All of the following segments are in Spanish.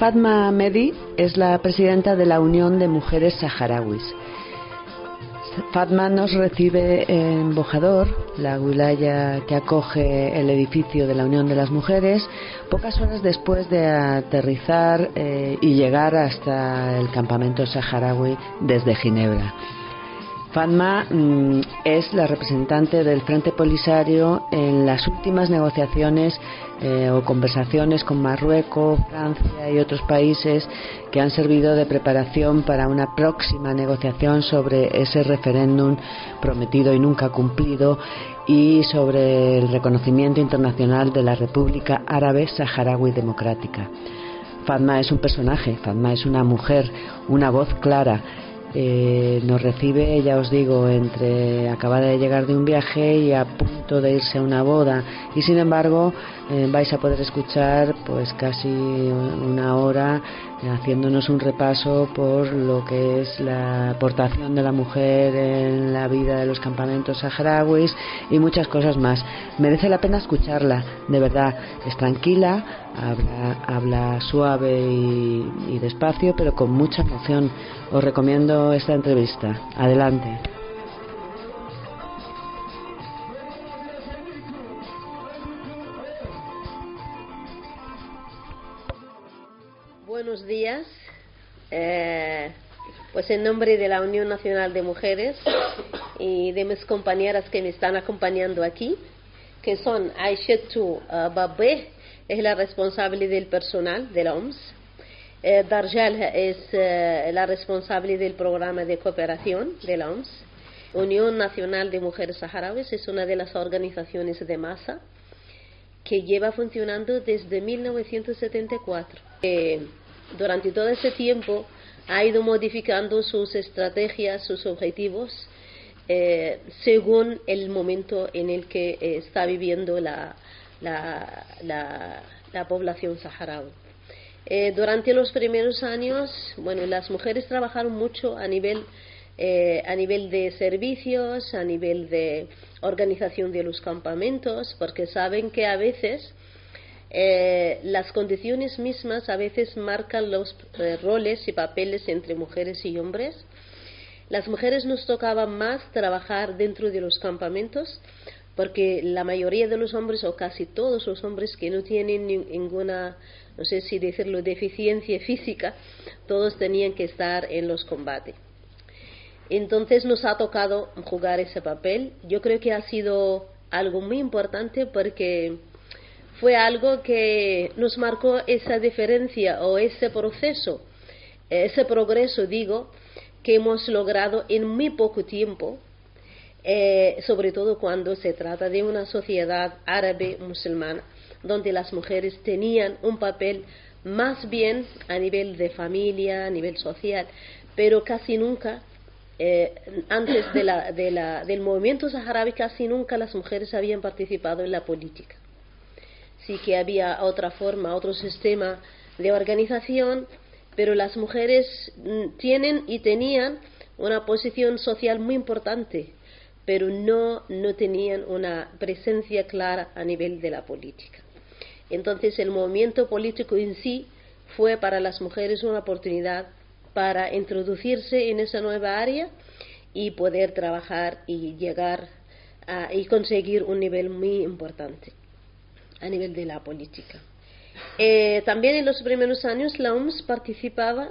Fatma Mehdi es la presidenta de la Unión de Mujeres Saharauis. Fatma nos recibe en Bojador, la wilaya que acoge el edificio de la Unión de las Mujeres, pocas horas después de aterrizar eh, y llegar hasta el campamento saharaui desde Ginebra. Fatma mm, es la representante del Frente Polisario en las últimas negociaciones eh, o conversaciones con Marruecos, Francia y otros países que han servido de preparación para una próxima negociación sobre ese referéndum prometido y nunca cumplido y sobre el reconocimiento internacional de la República Árabe Saharaui Democrática. Fatma es un personaje, Fatma es una mujer, una voz clara eh, nos recibe, ya os digo, entre acabada de llegar de un viaje y a punto de irse a una boda. Y sin embargo, eh, vais a poder escuchar pues casi una hora haciéndonos un repaso por lo que es la aportación de la mujer en la vida de los campamentos saharauis y muchas cosas más. Merece la pena escucharla, de verdad. Es tranquila, habla, suave y despacio, pero con mucha emoción. Os recomiendo esta entrevista. Adelante. buenos días. Eh, pues en nombre de la Unión Nacional de Mujeres y de mis compañeras que me están acompañando aquí, que son Aishetu uh, Babé, es la responsable del personal de la OMS, eh, Darjal es eh, la responsable del programa de cooperación de la OMS, Unión Nacional de Mujeres Saharauis es una de las organizaciones de masa que lleva funcionando desde 1974 durante todo ese tiempo ha ido modificando sus estrategias, sus objetivos, eh, según el momento en el que eh, está viviendo la, la, población saharaui. Eh, durante los primeros años, bueno, las mujeres trabajaron mucho a nivel, a nivel de servicios, a nivel de organización de los campamentos, porque saben que a veces eh, las condiciones mismas a veces marcan los eh, roles y papeles entre mujeres y hombres. Las mujeres nos tocaba más trabajar dentro de los campamentos porque la mayoría de los hombres o casi todos los hombres que no tienen ninguna, no sé si decirlo, deficiencia física, todos tenían que estar en los combates. Entonces nos ha tocado jugar ese papel. Yo creo que ha sido algo muy importante porque fue algo que nos marcó esa diferencia o ese proceso, ese progreso, digo, que hemos logrado en muy poco tiempo, eh, sobre todo cuando se trata de una sociedad árabe musulmana, donde las mujeres tenían un papel más bien a nivel de familia, a nivel social, pero casi nunca, eh, antes del movimiento saharaui, casi nunca las mujeres habían participado en la política. Sí que había otra forma, otro sistema de organización, pero las mujeres mm, tienen y tenían una posición social muy importante, pero no, no tenían una presencia clara a nivel de la política. Entonces el movimiento político en sí fue para las mujeres una oportunidad para introducirse en esa nueva área y poder trabajar y llegar a, y conseguir un nivel muy importante a nivel de la política. Eh, también en los primeros años la OMS participaba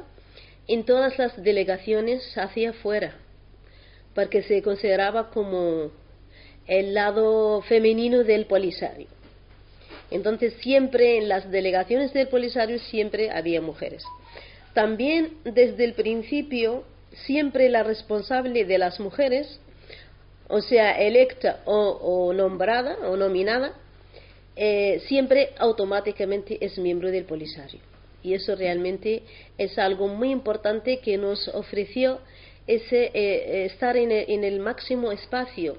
en todas las delegaciones hacia afuera, porque se consideraba como el lado femenino del Polisario. Entonces siempre en las delegaciones del Polisario siempre había mujeres. También desde el principio siempre la responsable de las mujeres, o sea, electa o nombrada o nominada, eh, siempre automáticamente es miembro del Polisario. Y eso realmente es algo muy importante que nos ofreció ese, eh, eh, estar en el, máximo espacio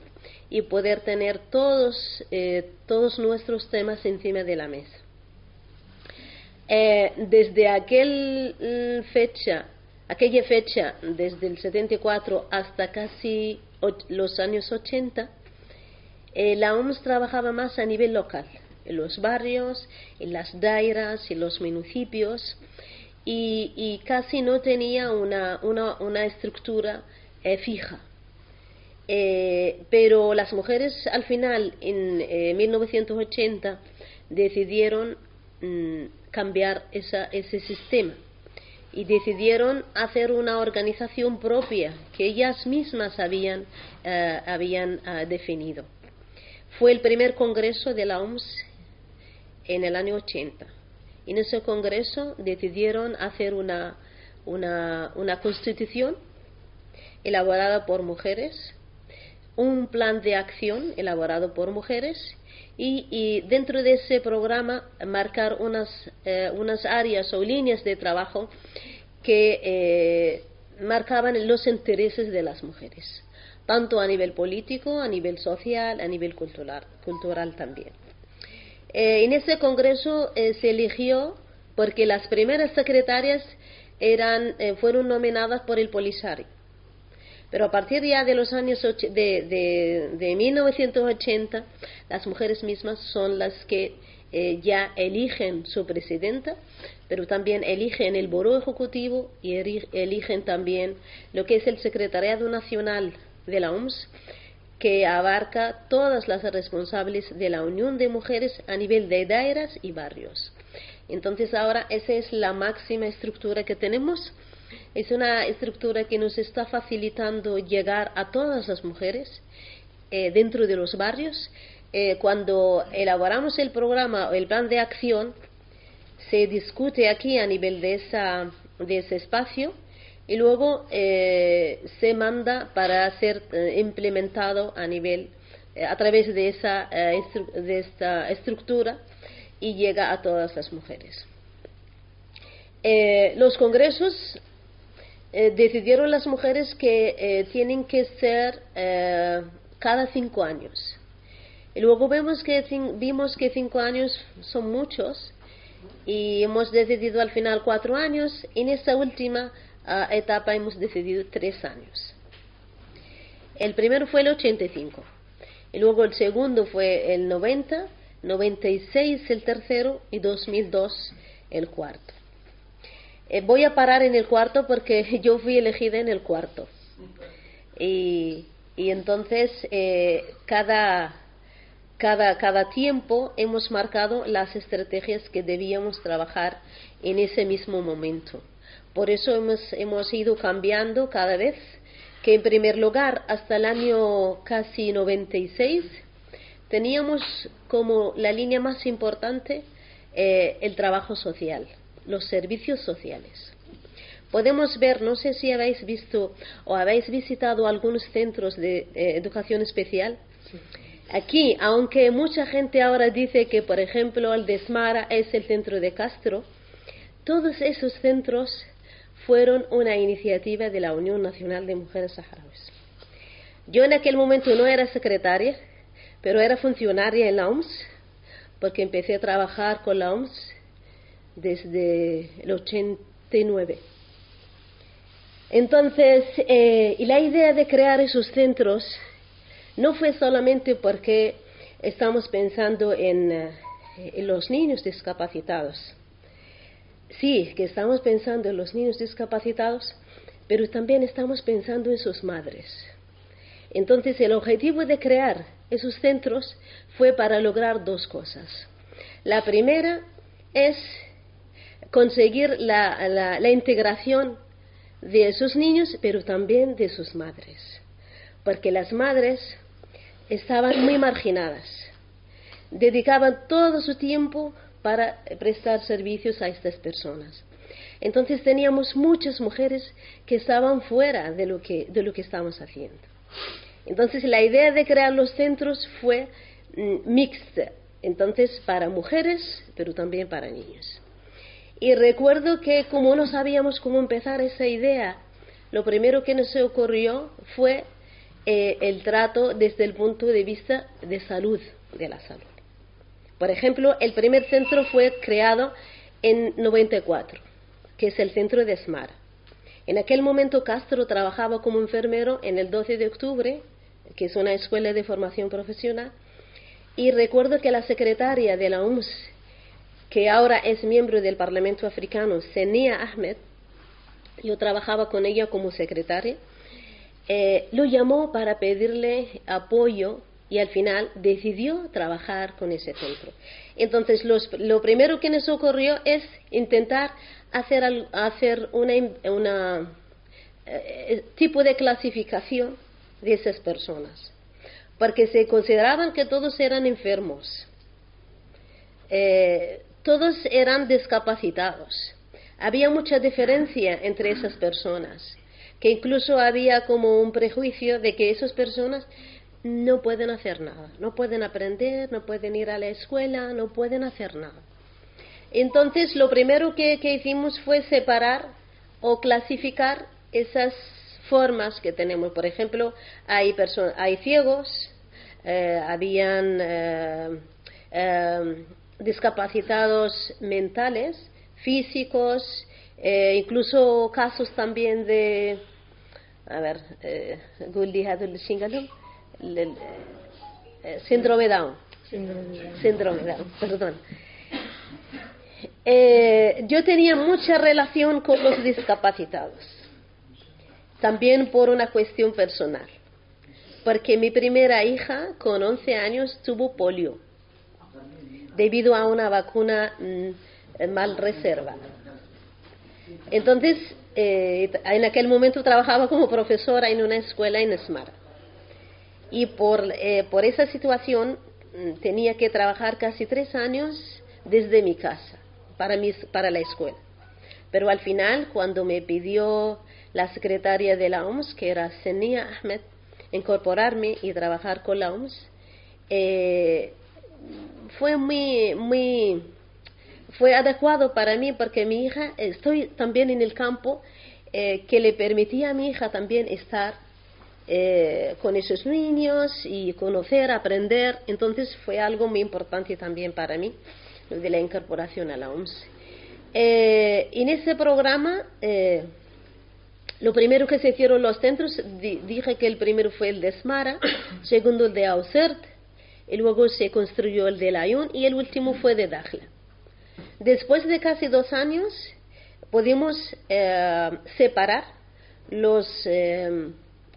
y poder tener todos, todos nuestros temas encima de la mesa. desde aquel mm, fecha, aquella fecha, desde el 74 hasta casi los años 80, la OMS trabajaba más a nivel local en los barrios, en las dairas, en los municipios, y, casi no tenía una, una, estructura eh, fija. Eh, pero las mujeres al final, en 1980, decidieron mm, cambiar ese sistema y decidieron hacer una organización propia que ellas mismas habían, habían definido. Fue el primer congreso de la OMS en el año 80. En ese congreso decidieron hacer una, una, constitución elaborada por mujeres, un plan de acción elaborado por mujeres y, dentro de ese programa marcar unas, eh, unas áreas o líneas de trabajo que eh, marcaban los intereses de las mujeres, tanto a nivel político, a nivel social, a nivel cultural también. Eh, en ese congreso eh, se eligió porque las primeras secretarias eran, eh, fueron nominadas por el Polisario. Pero a partir ya de los años de, de, 1980, las mujeres mismas son las que ya eligen su presidenta, pero también eligen el Boro Ejecutivo y eligen también lo que es el Secretariado Nacional de la OMS que abarca todas las responsables de la unión de mujeres a nivel de dairas y barrios. Entonces ahora esa es la máxima estructura que tenemos. Es una estructura que nos está facilitando llegar a todas las mujeres eh, dentro de los barrios. Eh, cuando elaboramos el programa o el plan de acción, se discute aquí a nivel de, esa, de ese espacio y luego eh, se manda para ser eh, implementado a nivel eh, a través de esa de esta estructura y llega a todas las mujeres. los congresos decidieron las mujeres que tienen que ser cada cinco años. Y luego vemos que vimos que cinco años son muchos y hemos decidido al final cuatro años. En esta última etapa hemos decidido tres años. El primero fue el 85, y luego el segundo fue el 90, 96 el tercero y 2002 el cuarto. Eh, voy a parar en el cuarto porque yo fui elegida en el cuarto. Y, entonces eh, cada, cada, cada tiempo hemos marcado las estrategias que debíamos trabajar en ese mismo momento. Por eso hemos, ido cambiando cada vez, que en primer lugar, hasta el año casi 96, teníamos como la línea más importante eh, el trabajo social, los servicios sociales. Podemos ver, no sé si habéis visto o habéis visitado algunos centros de eh, educación especial. Aquí, aunque mucha gente ahora dice que, por ejemplo, el de Smara es el centro de Castro, todos esos centros fueron una iniciativa de la Unión Nacional de Mujeres Saharauis. Yo en aquel momento no era secretaria, pero era funcionaria en la OMS, porque empecé a trabajar con la OMS desde el 89. Entonces, eh, y la idea de crear esos centros no fue solamente porque estamos pensando en eh, los niños discapacitados, sí, que estamos pensando en los niños discapacitados, pero también estamos pensando en sus madres. Entonces, el objetivo de crear esos centros fue para lograr dos cosas. La primera es conseguir la, integración de esos niños, pero también de sus madres, porque las madres estaban muy marginadas, dedicaban todo su tiempo para prestar servicios a estas personas. Entonces teníamos muchas mujeres que estaban fuera de lo que, de lo que estamos haciendo. Entonces la idea de crear los centros fue mm, mixta, entonces para mujeres, pero también para niños. Y recuerdo que como no sabíamos cómo empezar esa idea, lo primero que nos ocurrió fue eh, el trato desde el punto de vista de salud, de la salud. Por ejemplo, el primer centro fue creado en 94, que es el centro de SMAR. En aquel momento Castro trabajaba como enfermero en el 12 de octubre, que es una escuela de formación profesional, y recuerdo que la secretaria de la UMS que ahora es miembro del Parlamento africano, Senia Ahmed, yo trabajaba con ella como secretaria, eh, lo llamó para pedirle apoyo y al final decidió trabajar con ese centro. Entonces, lo primero que nos ocurrió es intentar hacer, hacer una eh, tipo de clasificación de esas personas, porque se consideraban que todos eran enfermos, eh, todos eran discapacitados. Había mucha diferencia entre esas personas, que incluso había como un prejuicio de que esas personas no pueden hacer nada, no pueden aprender, no pueden ir a la escuela, no pueden hacer nada. Entonces, lo primero que, hicimos fue separar o clasificar esas formas que tenemos. Por ejemplo, hay, hay ciegos, eh, habían eh, eh, discapacitados mentales, físicos, incluso casos también de, a ver, eh, síndrome Down. Síndrome Down, perdón. Eh, yo tenía mucha relación con los discapacitados, también por una cuestión personal, porque mi primera hija con 11 años tuvo polio debido a una vacuna mm, mal reservada. Entonces, eh, en aquel momento trabajaba como profesora en una escuela en Smart y por, eh, por esa situación mm, tenía que trabajar casi tres años desde mi casa para, mis, para la escuela. Pero al final, cuando me pidió la secretaria de la OMS, que era Senia Ahmed, incorporarme y trabajar con la OMS, eh, fue muy, muy, fue adecuado para mí porque mi hija, estoy también en el campo eh, que le permitía a mi hija también estar eh, con esos niños y conocer, aprender. Entonces fue algo muy importante también para mí, de la incorporación a la OMS. Eh, en ese programa, eh, lo primero que se hicieron los centros, dije que el primero fue el de Smara, segundo el de Ausert, y luego se construyó el de Layún y el último fue de Dajla. Después de casi dos años, pudimos separar los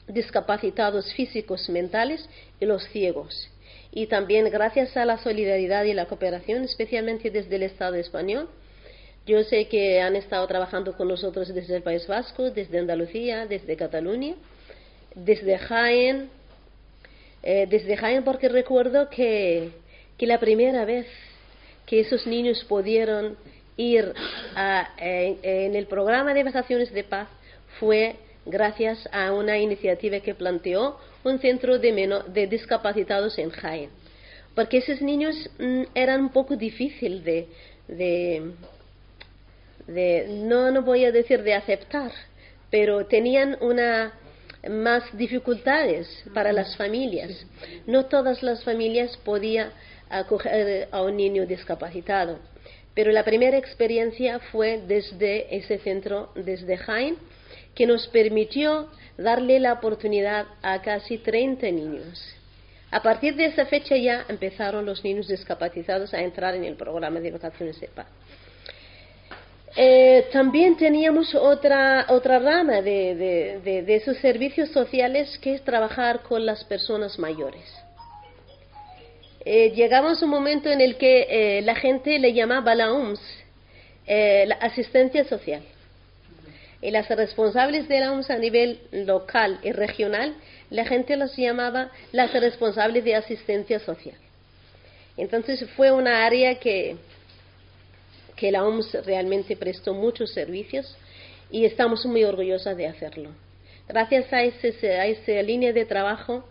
discapacitados físicos mentales y los ciegos. Y también gracias a la solidaridad y la cooperación, especialmente desde el Estado español, yo sé que han estado trabajando con nosotros desde el País Vasco, desde Andalucía, desde Cataluña, desde Jaén, eh, desde Jaén porque recuerdo que, que, la primera vez que esos niños pudieron ir en el programa de vacaciones de paz fue gracias a una iniciativa que planteó un centro de, discapacitados en Jaén. Porque esos niños mm, eran un poco difícil de, no, no voy a decir de aceptar, pero tenían una más dificultades para las familias. No todas las familias podían acoger a un niño discapacitado. Pero la primera experiencia fue desde ese centro, desde Jaén, que nos permitió darle la oportunidad a casi 30 niños. A partir de esa fecha ya empezaron los niños discapacitados a entrar en el programa de vacaciones de paz. Eh, también teníamos otra, otra rama de, esos servicios sociales que es trabajar con las personas mayores. Eh, llegamos a un momento en el que eh, la gente le llamaba la UMS, la asistencia social las responsables de la OMS a nivel local y regional, la gente los llamaba las responsables de asistencia social. Entonces fue una área que, que la OMS realmente prestó muchos servicios y estamos muy orgullosas de hacerlo. Gracias a, ese, a esa línea de trabajo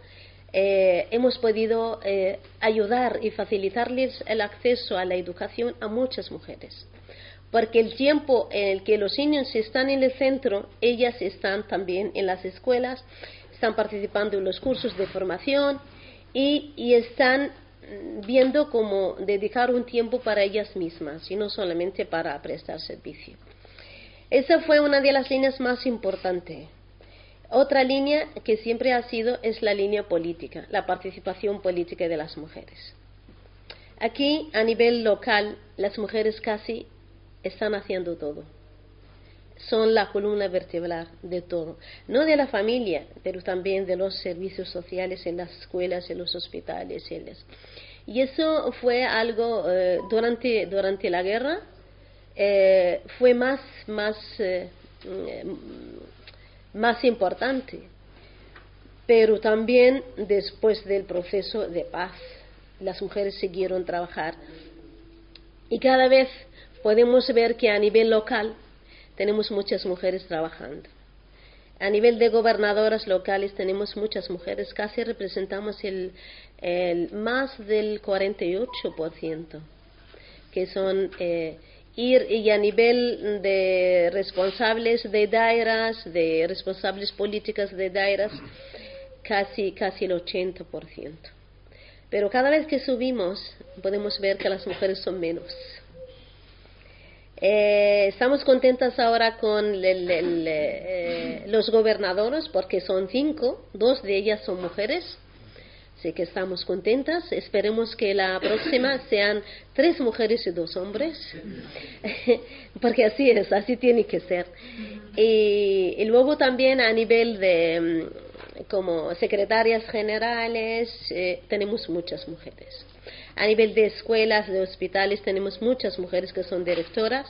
eh, hemos podido eh, ayudar y facilitarles el acceso a la educación a muchas mujeres porque el tiempo en el que los niños están en el centro, ellas están también en las escuelas, están participando en los cursos de formación y, están mm, viendo cómo dedicar un tiempo para ellas mismas y no solamente para prestar servicio. Esa fue una de las líneas más importantes. Otra línea que siempre ha sido es la línea política, la participación política de las mujeres. Aquí, a nivel local, las mujeres casi están haciendo todo. Son la columna vertebral de todo. No de la familia, pero también de los servicios sociales en las escuelas, en los hospitales. Y eso fue algo eh, durante, durante la guerra, eh, fue más, más, eh, más importante, pero también después del proceso de paz las mujeres siguieron trabajar y cada vez podemos ver que a nivel local tenemos muchas mujeres trabajando. A nivel de gobernadoras locales tenemos muchas mujeres, casi representamos el, más del 48%, que son eh, ir y a nivel de responsables de dairas, de responsables políticas de dairas, casi, casi el 80%. Pero cada vez que subimos podemos ver que las mujeres son menos. Eh, estamos contentas ahora con eh, los gobernadores porque son cinco, dos de ellas son mujeres. Así que estamos contentas. Esperemos que la próxima sean tres mujeres y dos hombres, porque así es, así tiene que ser. y luego también a nivel de mm, como secretarias generales eh, tenemos muchas mujeres. A nivel de escuelas, de hospitales, tenemos muchas mujeres que son directoras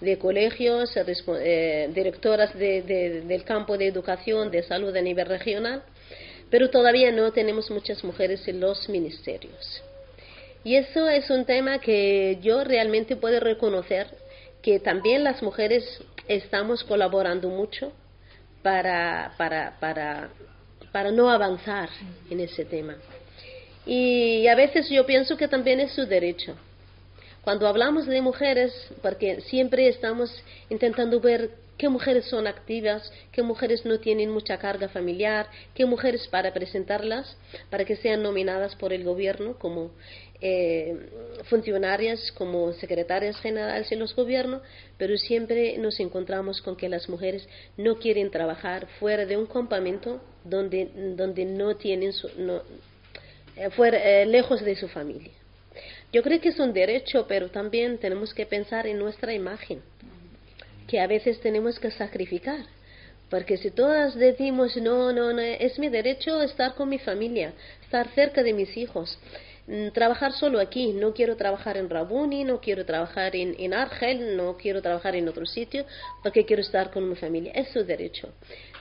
de colegios, eh, directoras del campo de educación, de salud a nivel regional, pero todavía no tenemos muchas mujeres en los ministerios. Y eso es un tema que yo realmente puedo reconocer que también las mujeres estamos colaborando mucho para, para, para, para no avanzar en ese tema. Y a veces yo pienso que también es su derecho. Cuando hablamos de mujeres, porque siempre estamos intentando ver qué mujeres son activas, qué mujeres no tienen mucha carga familiar, qué mujeres para presentarlas, para que sean nominadas por el gobierno como eh, funcionarias, como secretarias generales en los gobiernos, pero siempre nos encontramos con que las mujeres no quieren trabajar fuera de un campamento donde, donde no tienen su, eh, fuera, eh, lejos de su familia. Yo creo que es un derecho, pero también tenemos que pensar en nuestra imagen, que a veces tenemos que sacrificar. Porque si todas decimos, no, no, no, es mi derecho estar con mi familia, estar cerca de mis hijos, mm, trabajar solo aquí, no quiero trabajar en Rabuni, no quiero trabajar en, en Argel, no quiero trabajar en otro sitio, porque quiero estar con mi familia, es su derecho.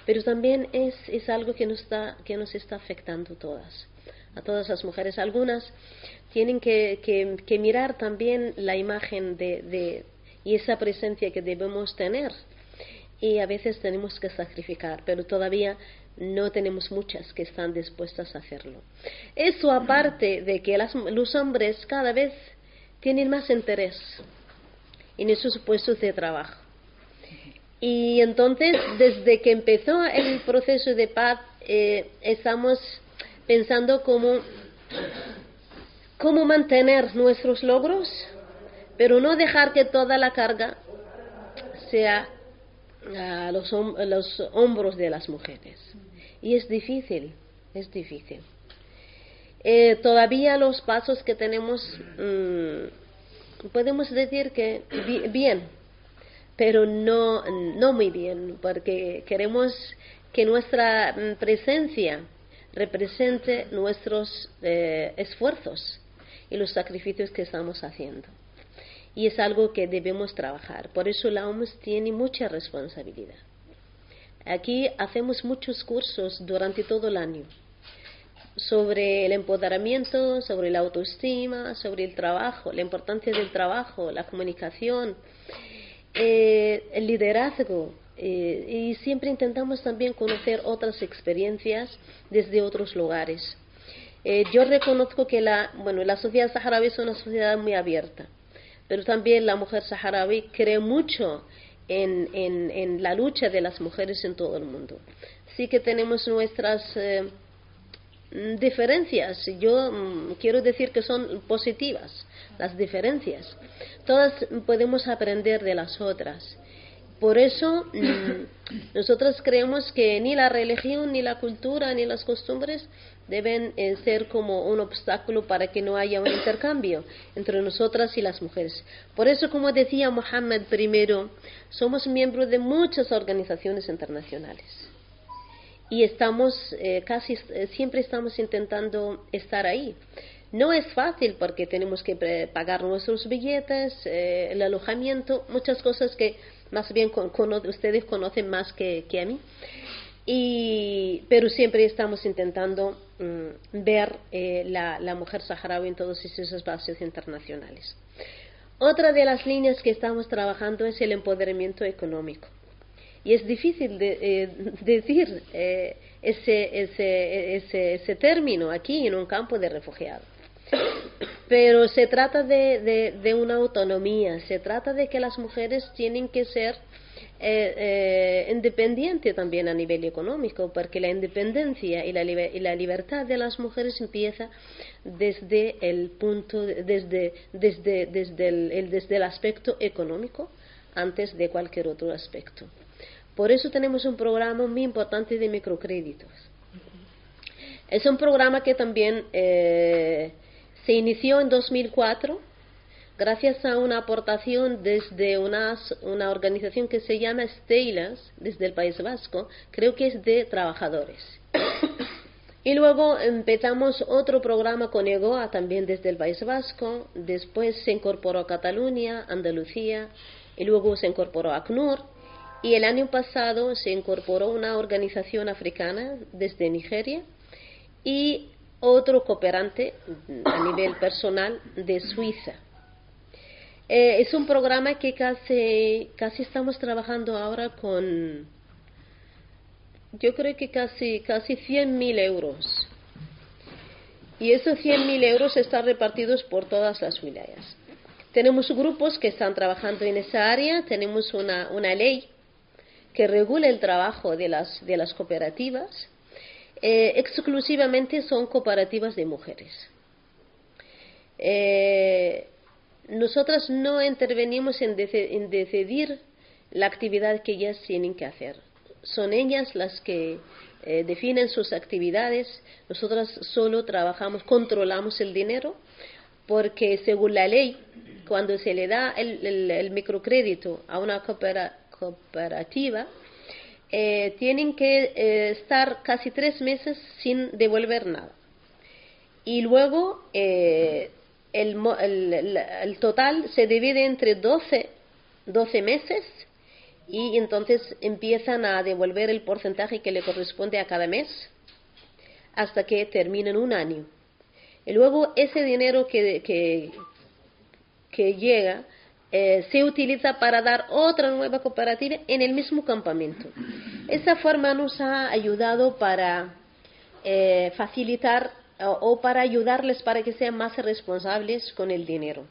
Pero también es, es algo que nos, está, que nos está afectando todas a todas las mujeres. Algunas tienen que, mirar también la imagen de, y esa presencia que debemos tener. Y a veces tenemos que sacrificar, pero todavía no tenemos muchas que están dispuestas a hacerlo. Eso aparte de que los hombres cada vez tienen más interés en esos puestos de trabajo. Y entonces, desde que empezó el proceso de paz, eh, estamos pensando cómo, cómo mantener nuestros logros, pero no dejar que toda la carga sea a los, los hombros de las mujeres. Y es difícil, es difícil. Eh, todavía los pasos que tenemos, mm, podemos decir que bien, pero no, no muy bien, porque queremos que nuestra mm, presencia represente nuestros eh, esfuerzos y los sacrificios que estamos haciendo. Y es algo que debemos trabajar. Por eso la OMS tiene mucha responsabilidad. Aquí hacemos muchos cursos durante todo el año sobre el empoderamiento, sobre la autoestima, sobre el trabajo, la importancia del trabajo, la comunicación, eh, el liderazgo, eh, y siempre intentamos también conocer otras experiencias desde otros lugares. Eh, yo reconozco que la, bueno, la sociedad saharaui es una sociedad muy abierta, pero también la mujer saharaui cree mucho en, en, la lucha de las mujeres en todo el mundo. Sí que tenemos nuestras eh, diferencias, yo mm, quiero decir que son positivas las diferencias. Todas podemos aprender de las otras por eso mm, nosotros creemos que ni la religión, ni la cultura, ni las costumbres deben eh, ser como un obstáculo para que no haya un intercambio entre nosotras y las mujeres. Por eso, como decía Mohammed primero, somos miembros de muchas organizaciones internacionales y estamos eh, casi eh, siempre estamos intentando estar ahí. No es fácil porque tenemos que pagar nuestros billetes, el alojamiento, muchas cosas que más bien ustedes conocen más que, a mí. Y, pero siempre estamos intentando mm, ver eh, la, mujer saharaui en todos esos espacios internacionales. Otra de las líneas que estamos trabajando es el empoderamiento económico. Y es difícil eh, decir eh, ese, término aquí en un campo de refugiados. Pero se trata de, una autonomía, se trata de que las mujeres tienen que ser eh, eh, independiente también a nivel económico, porque la independencia y la, y la libertad de las mujeres empieza desde el punto, desde, desde, desde, el, desde el aspecto económico antes de cualquier otro aspecto. Por eso tenemos un programa muy importante de microcréditos. Es un programa que también eh, se inició en 2004 gracias a una aportación desde una, organización que se llama Stelas, desde el País Vasco, creo que es de trabajadores. Y luego empezamos otro programa con EGOA también desde el País Vasco, después se incorporó a Cataluña, Andalucía, y luego se incorporó a ACNUR, y el año pasado se incorporó una organización africana desde Nigeria y otro cooperante a nivel personal de Suiza. Eh, es un programa que casi, casi estamos trabajando ahora con, yo creo que casi, casi 100.000 euros. Y esos 100.000 euros están repartidos por todas las wilayas. Tenemos grupos que están trabajando en esa área, tenemos una, una ley que regula el trabajo de las, de las cooperativas. Eh, exclusivamente son cooperativas de mujeres. Eh, nosotras no intervenimos en, decidir la actividad que ellas tienen que hacer. Son ellas las que eh, definen sus actividades. Nosotras solo trabajamos, controlamos el dinero, porque según la ley, cuando se le da el, microcrédito a una cooperativa, eh, tienen que eh, estar casi tres meses sin devolver nada. Y luego el, total se divide entre 12, 12 meses y entonces empiezan a devolver el porcentaje que le corresponde a cada mes hasta que terminen un año. Y luego ese dinero que, que, llega eh, se utiliza para dar otra nueva cooperativa en el mismo campamento. Esa forma nos ha ayudado para eh, facilitar o, para ayudarles para que sean más responsables con el dinero.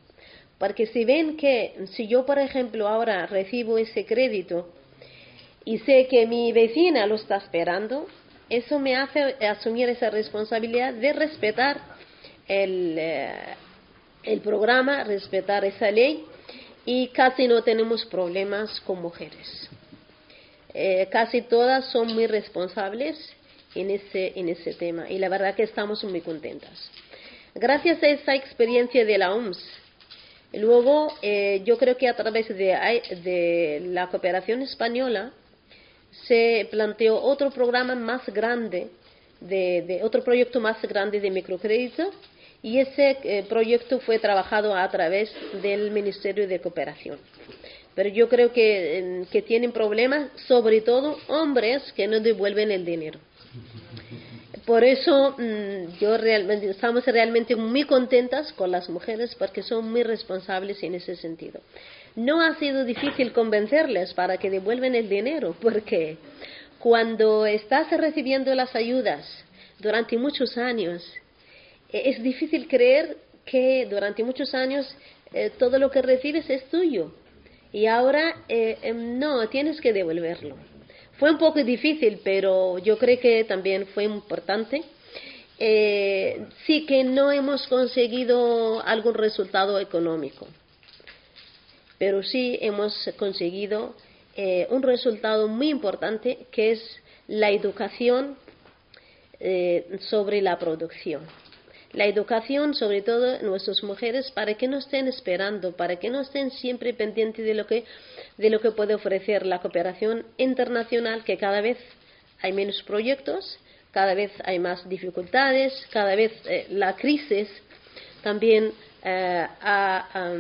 Porque si ven que si yo, por ejemplo, ahora recibo ese crédito y sé que mi vecina lo está esperando, eso me hace asumir esa responsabilidad de respetar el, eh, el programa, respetar esa ley y casi no tenemos problemas con mujeres. Eh, casi todas son muy responsables en ese, en ese tema y la verdad que estamos muy contentas. Gracias a esa experiencia de la OMS, luego eh, yo creo que a través de, de la cooperación española se planteó otro programa más grande, de, otro proyecto más grande de microcrédito y ese eh, proyecto fue trabajado a través del Ministerio de Cooperación. Pero yo creo que, tienen problemas, sobre todo hombres que no devuelven el dinero. Por eso mm, yo realmente, estamos realmente muy contentas con las mujeres porque son muy responsables en ese sentido. No ha sido difícil convencerles para que devuelvan el dinero porque cuando estás recibiendo las ayudas durante muchos años, es difícil creer que durante muchos años eh, todo lo que recibes es tuyo y ahora eh, em, no, tienes que devolverlo. Fue un poco difícil, pero yo creo que también fue importante. Eh, sí que no hemos conseguido algún resultado económico, pero sí hemos conseguido eh, un resultado muy importante que es la educación eh, sobre la producción. La educación, sobre todo nuestras mujeres, para que no estén esperando, para que no estén siempre pendientes de lo que, de lo que puede ofrecer la cooperación internacional, que cada vez hay menos proyectos, cada vez hay más dificultades, cada vez eh, la crisis también eh, ha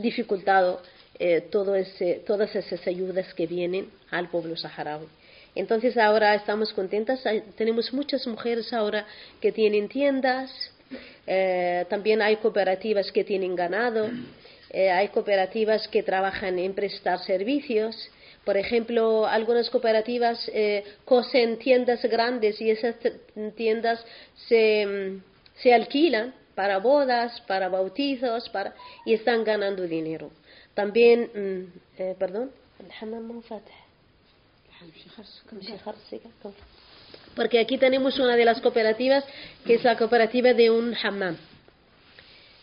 dificultado eh, todas esas ayudas que vienen al pueblo saharaui. Entonces ahora estamos contentas, tenemos muchas mujeres ahora que tienen tiendas, eh, también hay cooperativas que tienen ganado, eh, hay cooperativas que trabajan en prestar servicios. Por ejemplo, algunas cooperativas cosen tiendas grandes y esas tiendas se, se alquilan para bodas, para bautizos, para, y están ganando dinero. También, mm, eh, perdón, porque aquí tenemos una de las cooperativas que es la cooperativa de un hammam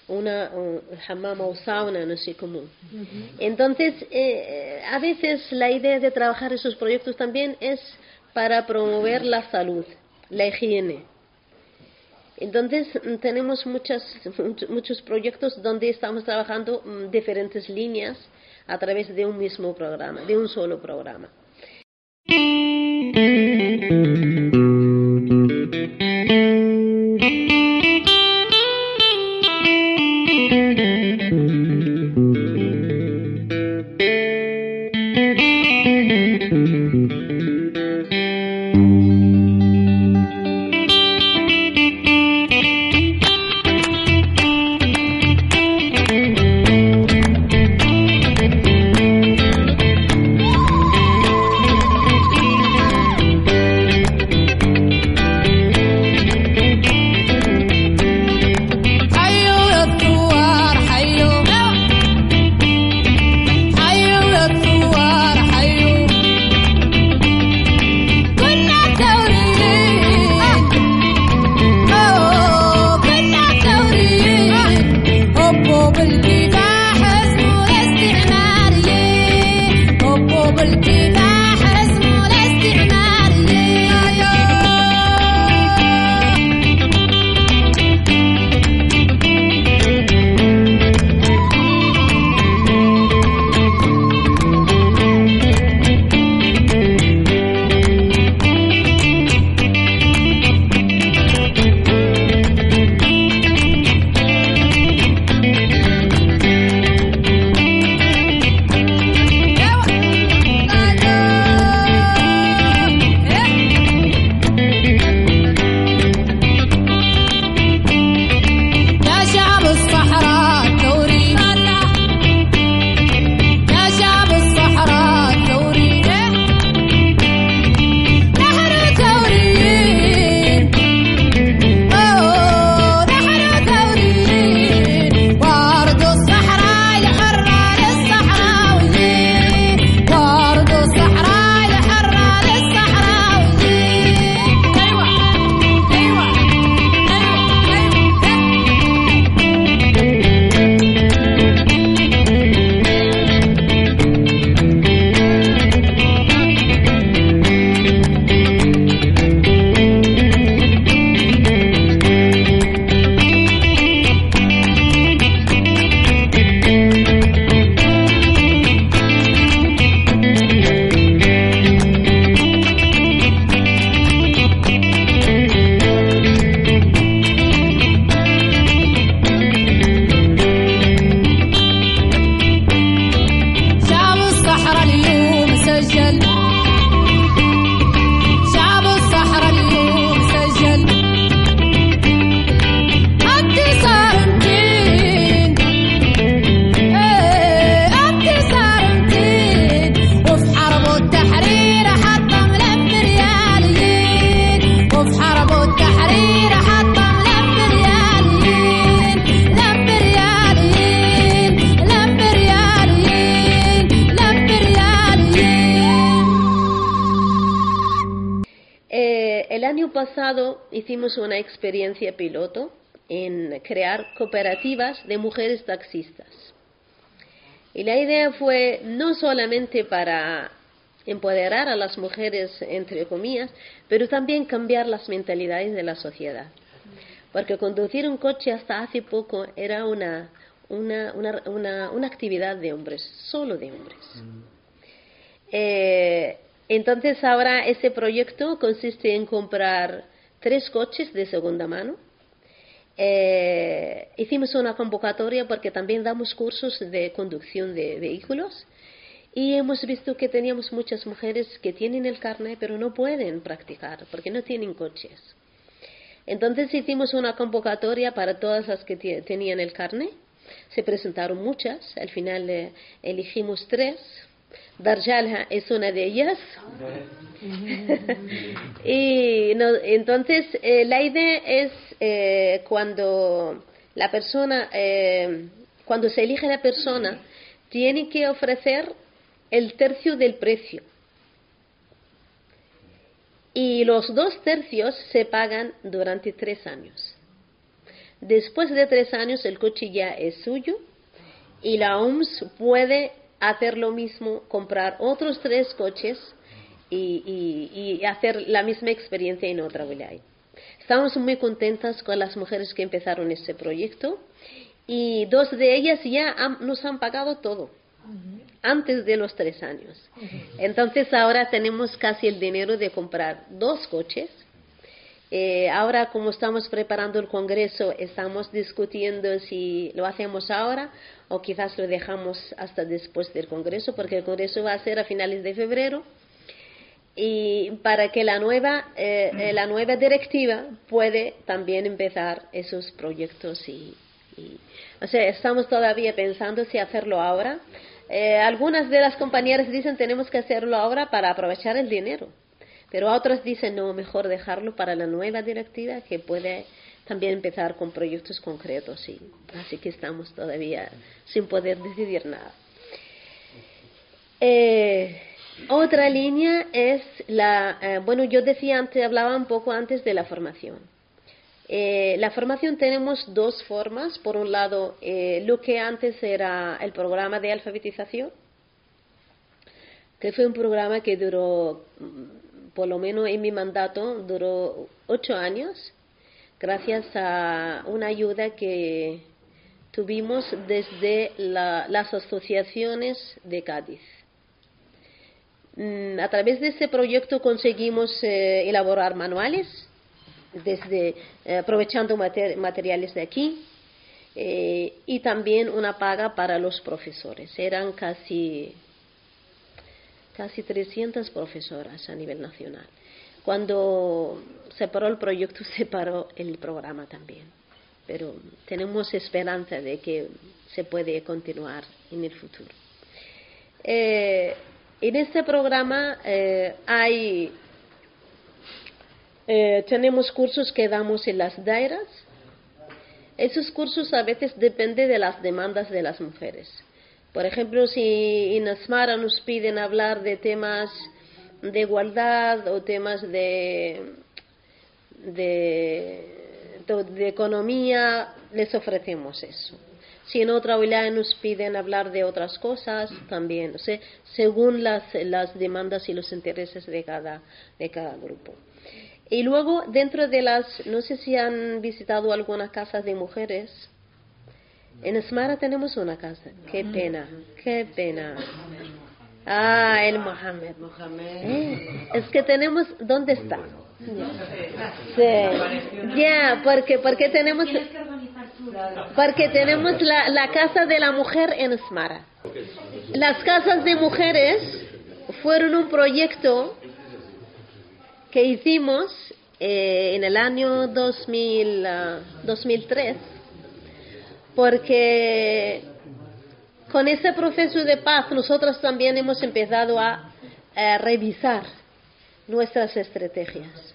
una un hammam o sauna, no sé cómo. Entonces, eh, a veces la idea de trabajar esos proyectos también es para promover la salud, la higiene. Entonces mm, tenemos muchos proyectos donde estamos trabajando mm, diferentes líneas a través de un mismo programa, de un solo programa. Hicimos una experiencia piloto en crear cooperativas de mujeres taxistas. Y la idea fue no solamente para empoderar a las mujeres, entre comillas, pero también cambiar las mentalidades de la sociedad. Porque conducir un coche hasta hace poco era una, una, una, una, actividad de hombres, solo de hombres. Mm. Eh, entonces ahora ese proyecto consiste en comprar tres coches de segunda mano. Eh, hicimos una convocatoria porque también damos cursos de conducción de vehículos y hemos visto que teníamos muchas mujeres que tienen el carnet pero no pueden practicar porque no tienen coches. Entonces hicimos una convocatoria para todas las que tenían el carnet. Se presentaron muchas, al final eh, elegimos tres. Darjalha es una de ellas. y entonces eh, la idea es eh, cuando la persona, cuando se elige la persona, tiene que ofrecer el tercio del precio. Y los dos tercios se pagan durante tres años. Después de tres años el coche ya es suyo y la OMS puede hacer lo mismo, comprar otros tres coches y, hacer la misma experiencia en otra wilaya. Estamos muy contentas con las mujeres que empezaron este proyecto y dos de ellas ya nos han pagado todo antes de los tres años. Entonces ahora tenemos casi el dinero de comprar dos coches. Eh, ahora como estamos preparando el Congreso, estamos discutiendo si lo hacemos ahora o quizás lo dejamos hasta después del Congreso, porque el Congreso va a ser a finales de febrero. Y para que la nueva eh, eh, la nueva directiva puede también empezar esos proyectos y, y, o sea estamos todavía pensando si hacerlo ahora. Eh, algunas de las compañeras dicen tenemos que hacerlo ahora para aprovechar el dinero, pero otras dicen no, mejor dejarlo para la nueva directiva que puede también empezar con proyectos concretos. Y, así que estamos todavía sin poder decidir nada. Eh, otra línea es la, eh, bueno, yo decía antes, hablaba un poco antes de la formación. Eh, la formación tenemos dos formas. Por un lado, lo que antes era el programa de alfabetización, que fue un programa que duró, mm, por lo menos en mi mandato, duró ocho años, gracias a una ayuda que tuvimos desde las asociaciones de Cádiz. Mm, a través de ese proyecto conseguimos eh, elaborar manuales desde eh, aprovechando materiales de aquí eh, y también una paga para los profesores. Eran casi casi 300 profesoras a nivel nacional. Cuando se paró el proyecto, se paró el programa también. Pero tenemos esperanza de que se puede continuar en el futuro. Eh, en este programa hay eh, tenemos cursos que damos en las dairas. Esos cursos a veces dependen de las demandas de las mujeres. Por ejemplo, si en Asmara nos piden hablar de temas de igualdad o temas de, de, economía, les ofrecemos eso. Si en otra wilaya nos piden hablar de otras cosas, también, según las, las demandas y los intereses de cada, de cada grupo. Y luego, dentro de las, no sé si han visitado algunas casas de mujeres. En Esmara tenemos una casa. Qué pena, qué pena. Ah, el Mohamed. Eh, es que tenemos, ¿dónde está? Sí. Ya, porque, porque tenemos, porque tenemos la, la casa de la mujer en Esmara. Las casas de mujeres fueron un proyecto que hicimos eh, en el año 2000, 2003, ah, porque con ese proceso de paz nosotros también hemos empezado a, revisar nuestras estrategias,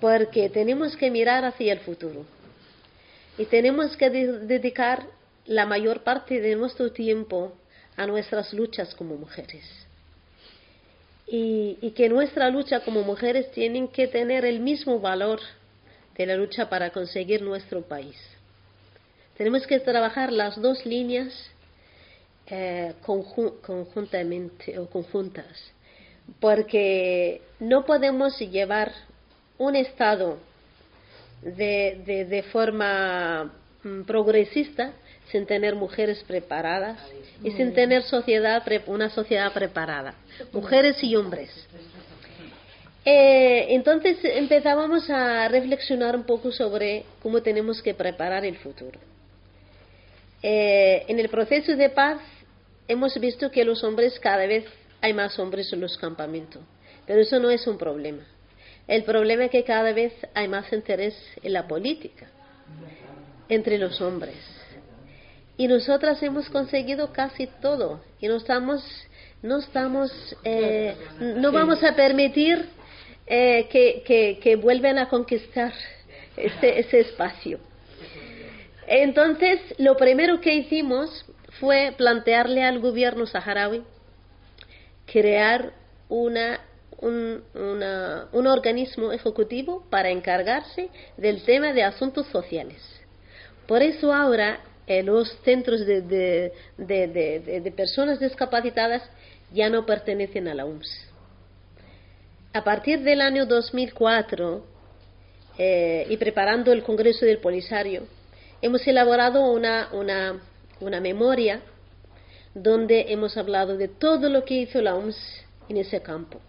porque tenemos que mirar hacia el futuro y tenemos que dedicar la mayor parte de nuestro tiempo a nuestras luchas como mujeres y, que nuestra lucha como mujeres tiene que tener el mismo valor de la lucha para conseguir nuestro país. Tenemos que trabajar las dos líneas eh, conjuntamente o conjuntas. porque no podemos llevar un Estado de, de, forma mm, progresista sin tener mujeres preparadas y sin tener sociedad, una sociedad preparada, mujeres y hombres. Eh, entonces empezábamos a reflexionar un poco sobre cómo tenemos que preparar el futuro. Eh, en el proceso de paz hemos visto que los hombres, cada vez hay más hombres en los campamentos, pero eso no es un problema. El problema es que cada vez hay más interés en la política entre los hombres. Y nosotras hemos conseguido casi todo y no estamos, no estamos, eh, no vamos a permitir eh, que, que, vuelvan a conquistar este, ese espacio. Entonces, lo primero que hicimos fue plantearle al gobierno saharaui crear una, un, un organismo ejecutivo para encargarse del tema de asuntos sociales. Por eso ahora eh, los centros de, de, de, de, personas discapacitadas ya no pertenecen a la UMS a partir del año 2004 eh, y preparando el Congreso del Polisario, hemos elaborado una, una, una, memoria donde hemos hablado de todo lo que hizo la OMS en ese campo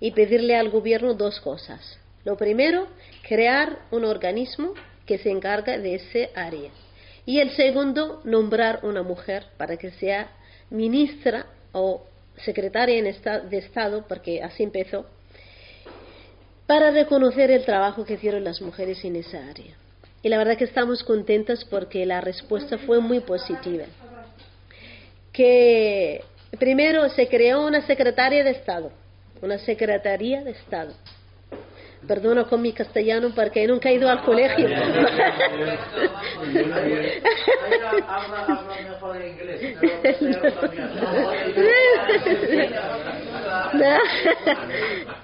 y pedirle al gobierno dos cosas. Lo primero, crear un organismo que se encarga de ese área. Y el segundo, nombrar una mujer para que sea ministra o secretaria de Estado, porque así empezó, para reconocer el trabajo que hicieron las mujeres en esa área. Y la verdad que estamos contentas porque la respuesta fue muy positiva. Que primero se creó una secretaria de Estado, una secretaría de Estado, Perdono con mi castellano porque nunca he ido al colegio.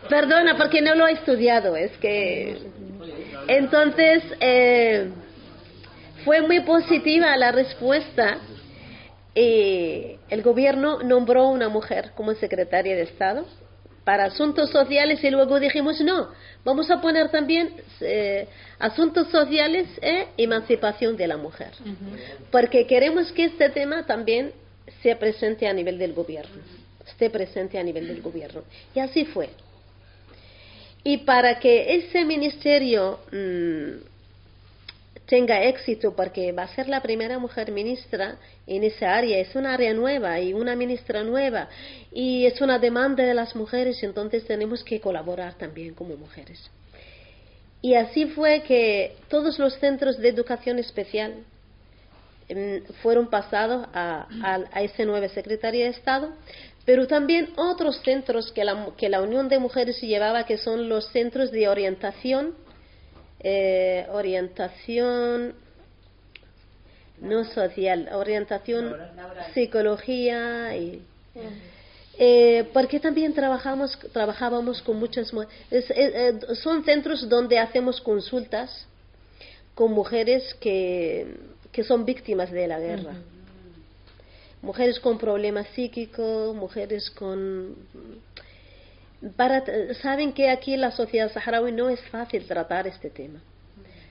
Perdona porque no lo he estudiado, es que entonces eh, fue muy positiva la respuesta y el gobierno nombró una mujer como secretaria de Estado para asuntos sociales y luego dijimos no, vamos a poner también eh, asuntos sociales e emancipación de la mujer, porque queremos que este tema también sea presente a nivel del gobierno, esté presente a nivel del gobierno. Y así fue. Y para que ese ministerio mm, tenga éxito porque va a ser la primera mujer ministra en esa área. Es una área nueva y una ministra nueva y es una demanda de las mujeres, entonces tenemos que colaborar también como mujeres. Y así fue que todos los centros de educación especial em, fueron pasados a, a, esa nueva Secretaría de Estado, pero también otros centros que la, que la Unión de Mujeres llevaba, que son los centros de orientación eh, orientación no social, orientación psicología y eh, porque también trabajamos trabajábamos con muchas eh, son centros donde hacemos consultas con mujeres que, que son víctimas de la guerra mujeres con problemas psíquicos mujeres con para, saben que aquí en la sociedad saharaui no es fácil tratar este tema.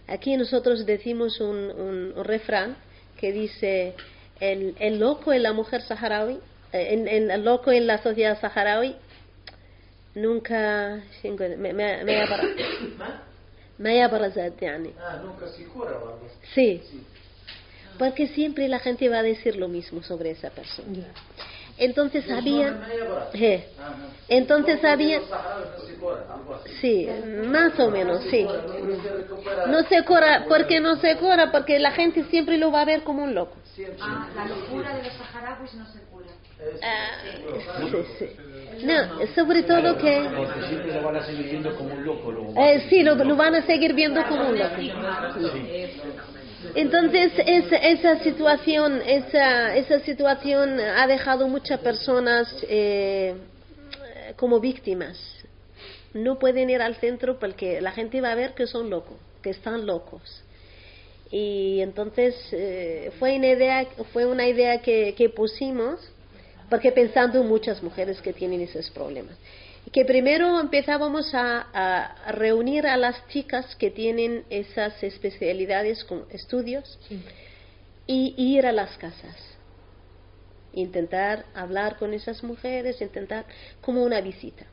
Aquí nosotros decimos un, refrán que dice, el, el, loco en la mujer saharaui, eh, en, el loco en la sociedad saharaui, nunca... Me, me, me nunca se cura sí porque siempre la gente va a decir lo mismo sobre esa persona entonces había entonces había sí más o menos sí no se cura porque no se cura porque la gente siempre lo va a ver como un loco ah, la locura de los saharauis no se cura ah, sí, sí. No, sobre todo que... Porque siempre lo van a seguir viendo como un loco. Eh, sí, lo, lo, van a seguir viendo como un loco. Entonces, esa, esa situación, esa, esa situación ha dejado muchas personas eh, como víctimas. No pueden ir al centro porque la gente va a ver que son locos, que están locos. Y entonces eh, fue una idea, fue una idea que, que pusimos porque pensando en muchas mujeres que tienen esos problemas. Que primero empezábamos a, a reunir a las chicas que tienen esas especialidades con estudios y ir a las casas. Intentar hablar con esas mujeres, intentar como una visita.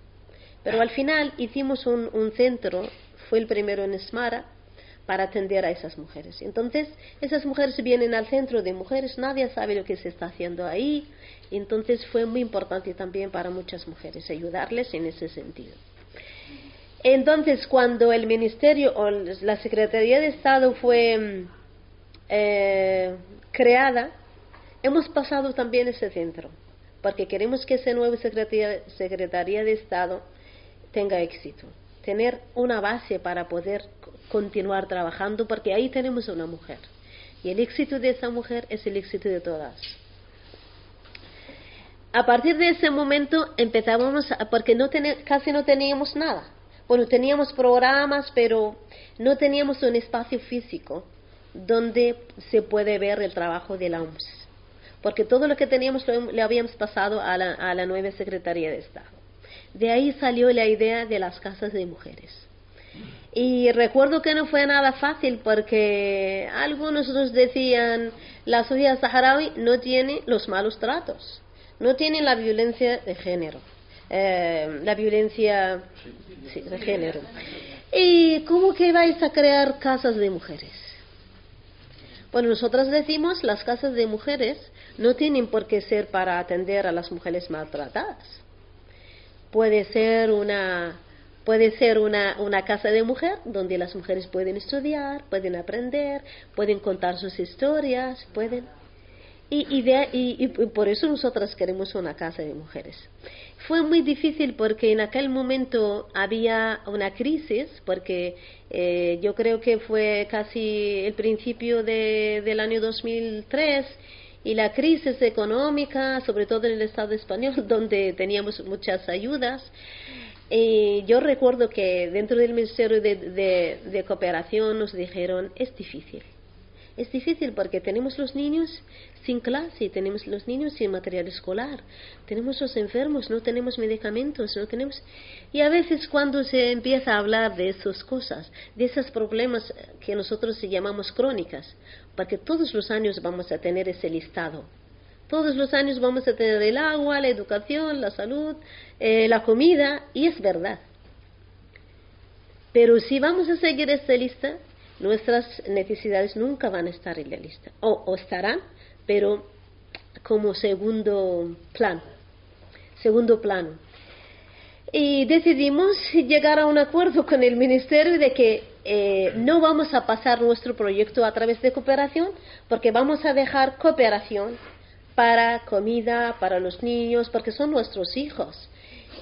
Pero al final hicimos un, un centro, fue el primero en Esmara, para atender a esas mujeres. Entonces, esas mujeres vienen al centro de mujeres, nadie sabe lo que se está haciendo ahí, entonces fue muy importante también para muchas mujeres ayudarles en ese sentido. Entonces, cuando el Ministerio o la Secretaría de Estado fue mm, eh, creada, hemos pasado también ese centro, porque queremos que esa nueva Secretaría, Secretaría de Estado tenga éxito, tener una base para poder continuar trabajando, porque ahí tenemos una mujer. Y el éxito de esa mujer es el éxito de todas. A partir de ese momento empezábamos, porque no casi no teníamos nada. Bueno, teníamos programas, pero no teníamos un espacio físico donde se puede ver el trabajo de la OMS. Porque todo lo que teníamos lo, le habíamos pasado a la, a la nueva Secretaría de Estado. De ahí salió la idea de las casas de mujeres. Y recuerdo que no fue nada fácil porque algunos nos decían, la sociedad saharaui no tiene los malos tratos, no tiene la violencia de género, eh, la violencia de género. ¿Y cómo que vais a crear casas de mujeres? Bueno, nosotras decimos, las casas de mujeres no tienen por qué ser para atender a las mujeres maltratadas. Puede ser una Puede ser una, una, casa de mujer donde las mujeres pueden estudiar, pueden aprender, pueden contar sus historias, pueden. Y, y, y, por eso nosotras queremos una casa de mujeres. Fue muy difícil porque en aquel momento había una crisis, porque eh, yo creo que fue casi el principio de, del año 2003 y la crisis económica, sobre todo en el Estado español, donde teníamos muchas ayudas. Y yo recuerdo que dentro del Ministerio de, Cooperación nos dijeron, es difícil. Es difícil porque tenemos los niños sin clase, tenemos los niños sin material escolar, tenemos los enfermos, no tenemos medicamentos, no tenemos... Y a veces cuando se empieza a hablar de esas cosas, de esos problemas que nosotros llamamos crónicas, porque todos los años vamos a tener ese listado, todos los años vamos a tener el agua, la educación, la salud, eh, la comida, y es verdad. Pero si vamos a seguir esta lista, nuestras necesidades nunca van a estar en la lista. O, o estarán, pero como segundo plan. Segundo plano. Y decidimos llegar a un acuerdo con el Ministerio de que eh, no vamos a pasar nuestro proyecto a través de cooperación, porque vamos a dejar cooperación para comida, para los niños, porque son nuestros hijos,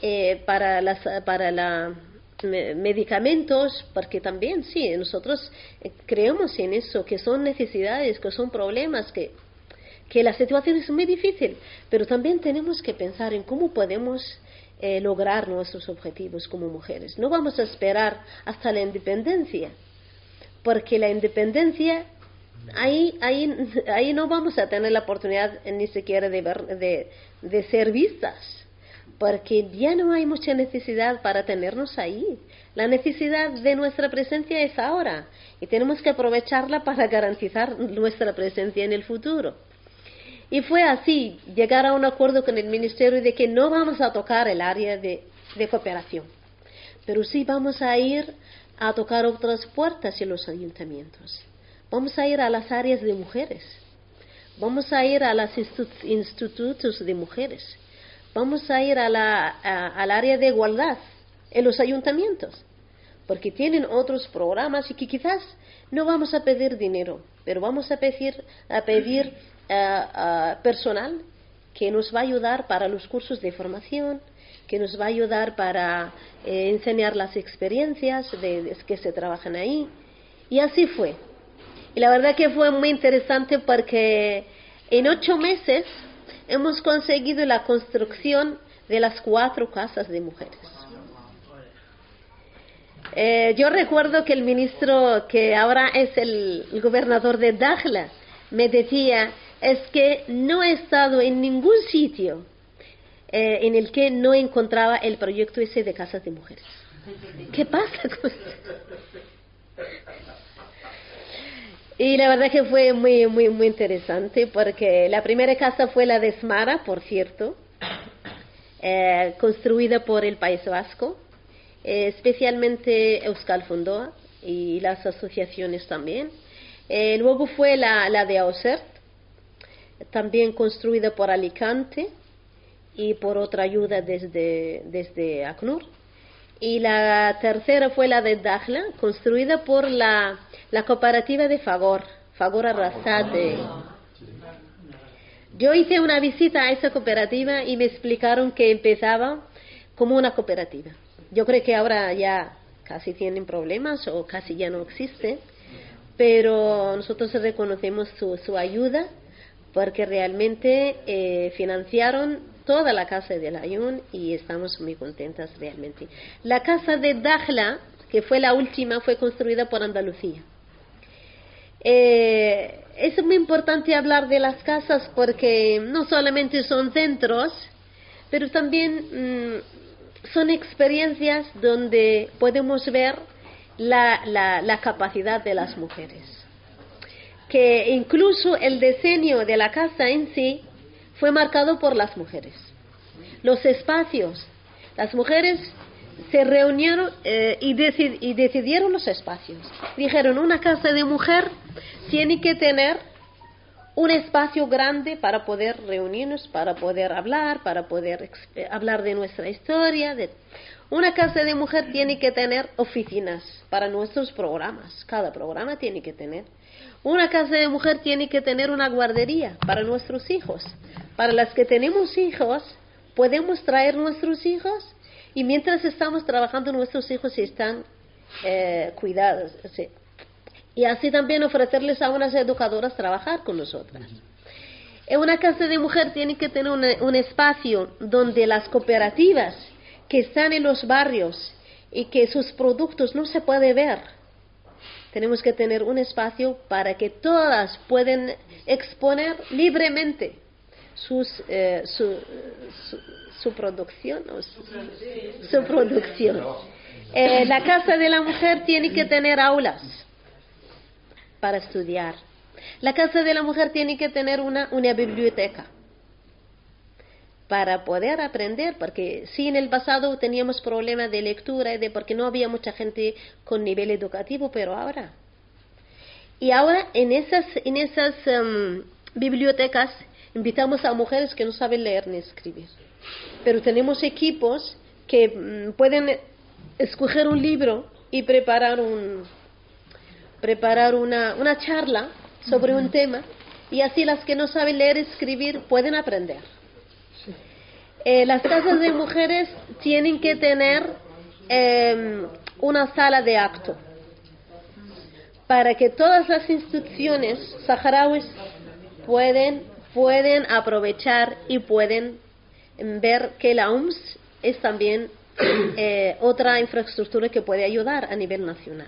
eh, para, las, para la medicamentos, porque también sí, nosotros eh, creemos en eso, que son necesidades, que son problemas, que, que la situación es muy difícil, pero también tenemos que pensar en cómo podemos eh, lograr nuestros objetivos como mujeres. No vamos a esperar hasta la independencia, porque la independencia ahí, ahí, ahí no vamos a tener la oportunidad ni siquiera de, de, de ser vistas, porque ya no hay mucha necesidad para tenernos ahí. La necesidad de nuestra presencia es ahora y tenemos que aprovecharla para garantizar nuestra presencia en el futuro. Y fue así, llegar a un acuerdo con el Ministerio de que no vamos a tocar el área de, de cooperación, pero sí vamos a ir a tocar otras puertas en los ayuntamientos. Vamos a ir a las áreas de mujeres. Vamos a ir a los institutos de mujeres. Vamos a ir a la, al área de igualdad en los ayuntamientos. Porque tienen otros programas y que quizás no vamos a pedir dinero, pero vamos a pedir, a pedir personal que nos va a ayudar para los cursos de formación, que nos va a ayudar para eh, enseñar las experiencias de, que se trabajan ahí. Y así fue. Y la verdad que fue muy interesante porque en ocho meses hemos conseguido la construcción de las cuatro casas de mujeres. Eh, yo recuerdo que el ministro, que ahora es el, gobernador de Dakhla, me decía, es que no he estado en ningún sitio eh, en el que no encontraba el proyecto ese de casas de mujeres. ¿Qué pasa con Y la verdad que fue muy, muy, muy interesante porque la primera casa fue la de Smara, por cierto, eh, construida por el País Vasco, eh, especialmente Euskal Fondoa y las asociaciones también. Luego fue la, la de Ausert, también construida por Alicante y por otra ayuda desde, desde ACNUR. Y la tercera fue la de Dajla, construida por la, la cooperativa de Fagor, Fagor Arrasate. Yo hice una visita a esa cooperativa y me explicaron que empezaba como una cooperativa. Yo creo que ahora ya casi tienen problemas o casi ya no existe, pero nosotros reconocemos su, su ayuda porque realmente eh, financiaron toda la casa de Ayun y estamos muy contentas realmente. La casa de Dajla, que fue la última, fue construida por Andalucía. Eh, es muy importante hablar de las casas porque no solamente son centros, pero también mm, son experiencias donde podemos ver la, la capacidad de las mujeres. Que incluso el diseño de la casa en sí fue marcado por las mujeres. Los espacios. Las mujeres se reunieron eh, y, y decidieron los espacios. Dijeron, una casa de mujer tiene que tener un espacio grande para poder reunirnos, para poder hablar, para poder eh, hablar de nuestra historia. De... Una casa de mujer tiene que tener oficinas para nuestros programas. Cada programa tiene que tener. Una casa de mujer tiene que tener una guardería para nuestros hijos. Para las que tenemos hijos, podemos traer nuestros hijos y mientras estamos trabajando nuestros hijos están eh, cuidados. Y así también ofrecerles a unas educadoras trabajar con nosotras. En una casa de mujer tiene que tener un espacio donde las cooperativas que están en los barrios y que sus productos no se puede ver, tenemos que tener un espacio para que todas puedan exponer libremente sus, eh, su, producción. su, producción. Eh, la casa de la mujer tiene que tener aulas para estudiar. La casa de la mujer tiene que tener una, una biblioteca para poder aprender, porque sí en el pasado teníamos problemas de lectura de porque no había mucha gente con nivel educativo, pero ahora. Y ahora en esas, en esas em, bibliotecas invitamos a mujeres que no saben leer ni escribir, pero tenemos equipos que mm, pueden escoger un libro y preparar un preparar una, una charla sobre un tema y así las que no saben leer y escribir pueden aprender. Eh, las casas de mujeres tienen que tener em, una sala de acto para que todas las instituciones saharauis pueden, pueden aprovechar y pueden ver que la UMS es también eh, otra infraestructura que puede ayudar a nivel nacional.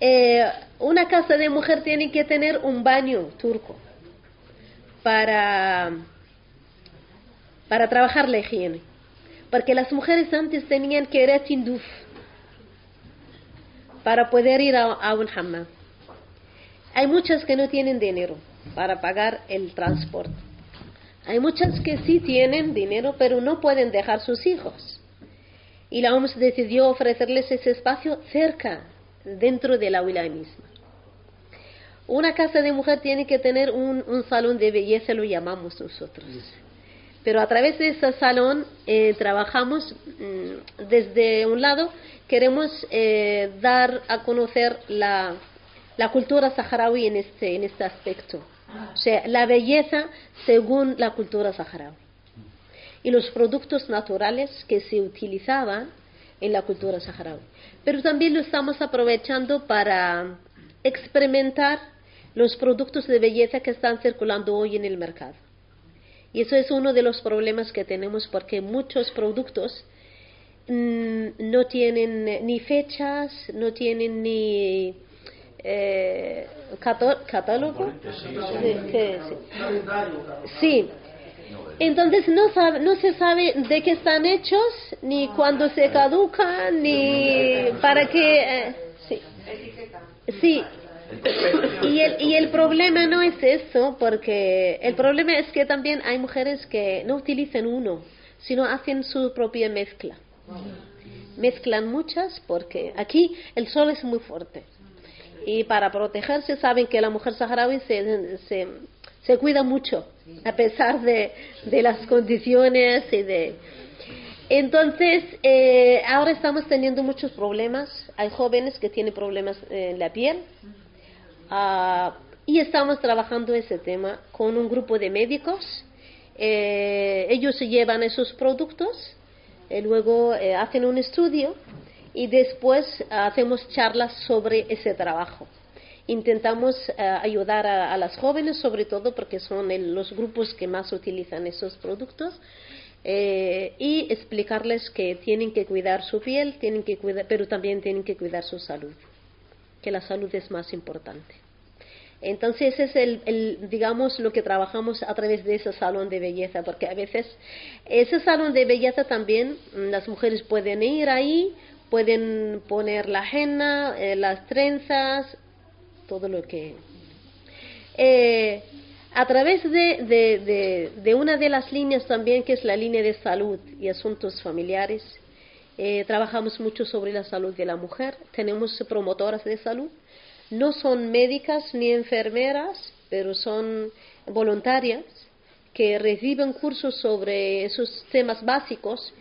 Eh, una casa de mujer tiene que tener un baño turco para para trabajar la higiene. Porque las mujeres antes tenían que ir a Tinduf para poder ir a, un hammam. Hay muchas que no tienen dinero para pagar el transporte. Hay muchas que sí tienen dinero, pero no pueden dejar sus hijos. Y la OMS decidió ofrecerles ese espacio cerca, dentro de la wilaya misma. Una casa de mujer tiene que tener un, un salón de belleza, lo llamamos nosotros. Pero a través de ese salón eh, trabajamos mm, desde un lado, queremos eh, dar a conocer la, la cultura saharaui en este, en este aspecto. O sea, la belleza según la cultura saharaui. Y los productos naturales que se utilizaban en la cultura saharaui. Pero también lo estamos aprovechando para experimentar los productos de belleza que están circulando hoy en el mercado. Y eso es uno de los problemas que tenemos porque muchos productos mm, no tienen ni fechas, no tienen ni eh, catálogo. Sí, Entonces no, sabe, no se sabe de qué están hechos, ni cuándo se caducan, ni para qué... Eh, sí. Sí. Y el, y el problema no es eso, porque el problema es que también hay mujeres que no utilizan uno, sino hacen su propia mezcla. Mezclan muchas porque aquí el sol es muy fuerte. Y para protegerse saben que la mujer saharaui se, se cuida mucho a pesar de, de las condiciones y de entonces eh, ahora estamos teniendo muchos problemas hay jóvenes que tienen problemas en la piel ah, y estamos trabajando ese tema con un grupo de médicos. Eh, ellos llevan esos productos y luego eh, hacen un estudio y después hacemos charlas sobre ese trabajo. Intentamos eh, ayudar a, las jóvenes, sobre todo porque son los grupos que más utilizan esos productos, eh, y explicarles que tienen que cuidar su piel, tienen que cuidar, pero también tienen que cuidar su salud, que la salud es más importante. Entonces es el, digamos lo que trabajamos a través de ese salón de belleza, porque a veces ese salón de belleza también mm, las mujeres pueden ir ahí, pueden poner la henna, eh, las trenzas, todo lo que... Eh, a través de, de, una de las líneas también, que es la línea de salud y asuntos familiares, eh, trabajamos mucho sobre la salud de la mujer. Tenemos promotoras de salud. No son médicas ni enfermeras, pero son voluntarias que reciben cursos sobre esos temas básicos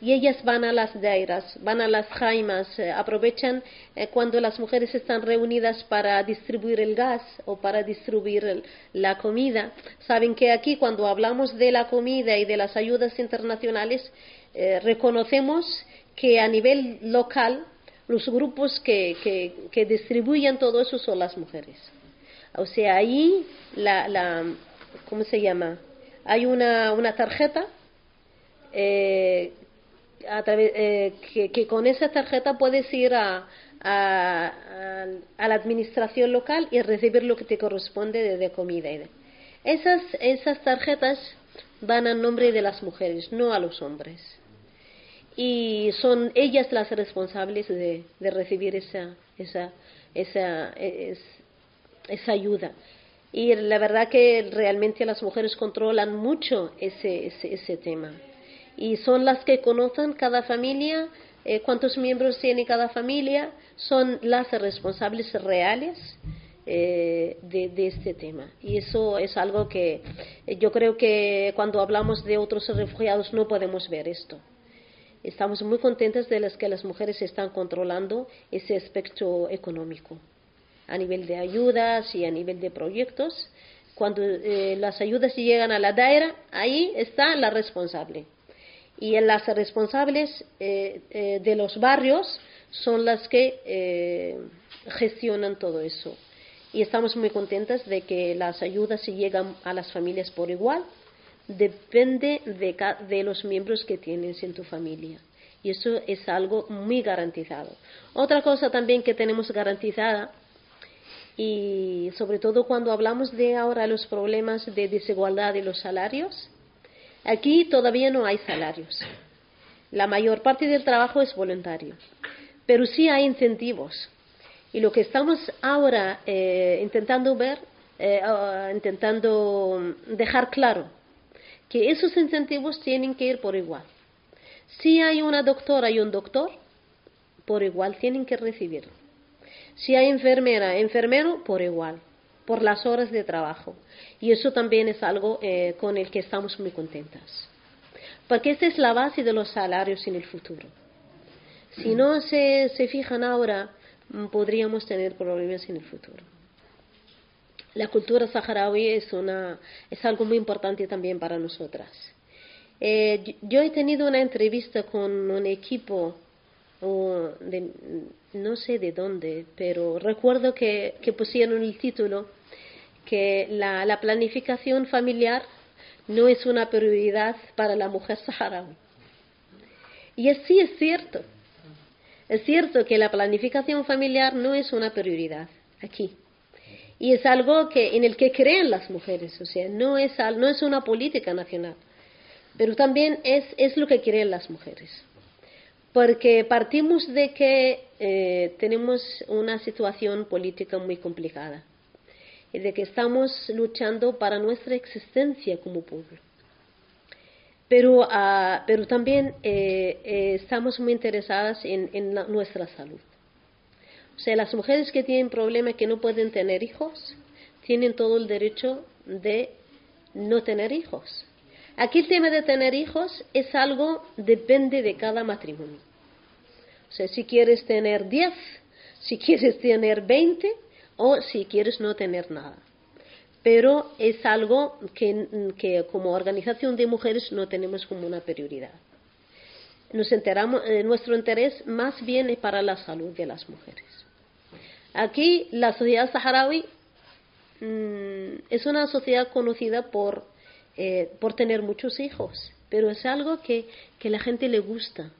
y ellas van a las dairas, van a las jaimas, eh, aprovechan eh, cuando las mujeres están reunidas para distribuir el gas o para distribuir la comida. Saben que aquí cuando hablamos de la comida y de las ayudas internacionales, eh, reconocemos que a nivel local los grupos que, que, distribuyen todo eso son las mujeres. O sea, ahí la, la ¿cómo se llama? Hay una, una tarjeta eh, eh, que, con esa tarjeta puedes ir a, a, la administración local y recibir lo que te corresponde de, comida. Y esas, esas tarjetas van a nombre de las mujeres, no a los hombres. Y son ellas las responsables de, recibir esa, esa, esa, esa ayuda. Y la verdad que realmente las mujeres controlan mucho ese, ese, ese tema y son las que conocen cada familia, eh, cuántos miembros tiene cada familia, son las responsables reales eh, de, este tema. Y eso es algo que yo creo que cuando hablamos de otros refugiados no podemos ver esto. Estamos muy contentas de las que las mujeres están controlando ese aspecto económico a nivel de ayudas y a nivel de proyectos. Cuando eh, las ayudas llegan a la daira, ahí está la responsable y las responsables eh, eh, de los barrios son las que gestionan todo eso. Y estamos muy contentas de que las ayudas llegan a las familias por igual. Depende de, de los miembros que tienes en tu familia. Y eso es algo muy garantizado. Otra cosa también que tenemos garantizada, y sobre todo cuando hablamos de ahora los problemas de desigualdad de los salarios, Aquí todavía no hay salarios. La mayor parte del trabajo es voluntario, pero sí hay incentivos. Y lo que estamos ahora eh, intentando ver, eh, ah, intentando dejar claro, que esos incentivos tienen que ir por igual. Si hay una doctora y un doctor, por igual tienen que recibir. Si hay enfermera, enfermero, por igual por las horas de trabajo. Y eso también es algo eh, con el que estamos muy contentas. Porque esta es la base de los salarios en el futuro. Si no se, se fijan ahora, mm, podríamos tener problemas en el futuro. La cultura saharaui es, una, es algo muy importante también para nosotras. Eh, yo he tenido una entrevista con un equipo, de, no sé de dónde, pero recuerdo que, que pusieron el título que la, planificación familiar no es una prioridad para la mujer saharaui. Y así es cierto. Es cierto que la planificación familiar no es una prioridad aquí. Y es algo que, en el que creen las mujeres, o sea, no es, no es una política nacional, pero también es, es lo que creen las mujeres. Porque partimos de que eh, tenemos una situación política muy complicada y de que estamos luchando para nuestra existencia como pueblo. Pero, ah, pero también eh, eh, estamos muy interesadas en, en nuestra salud. O sea, las mujeres que tienen problemas que no pueden tener hijos, tienen todo el derecho de no tener hijos. Aquí el tema de tener hijos es algo, depende de cada matrimonio. O sea, si quieres tener 10, si quieres tener 20 o si quieres no tener nada. Pero es algo que, que como organización de mujeres no tenemos como una prioridad. Nos enteramos, eh, nuestro interés más bien es para la salud de las mujeres. Aquí la sociedad saharaui mm, es una sociedad conocida por, eh, por tener muchos hijos, pero es algo que, que la gente le gusta.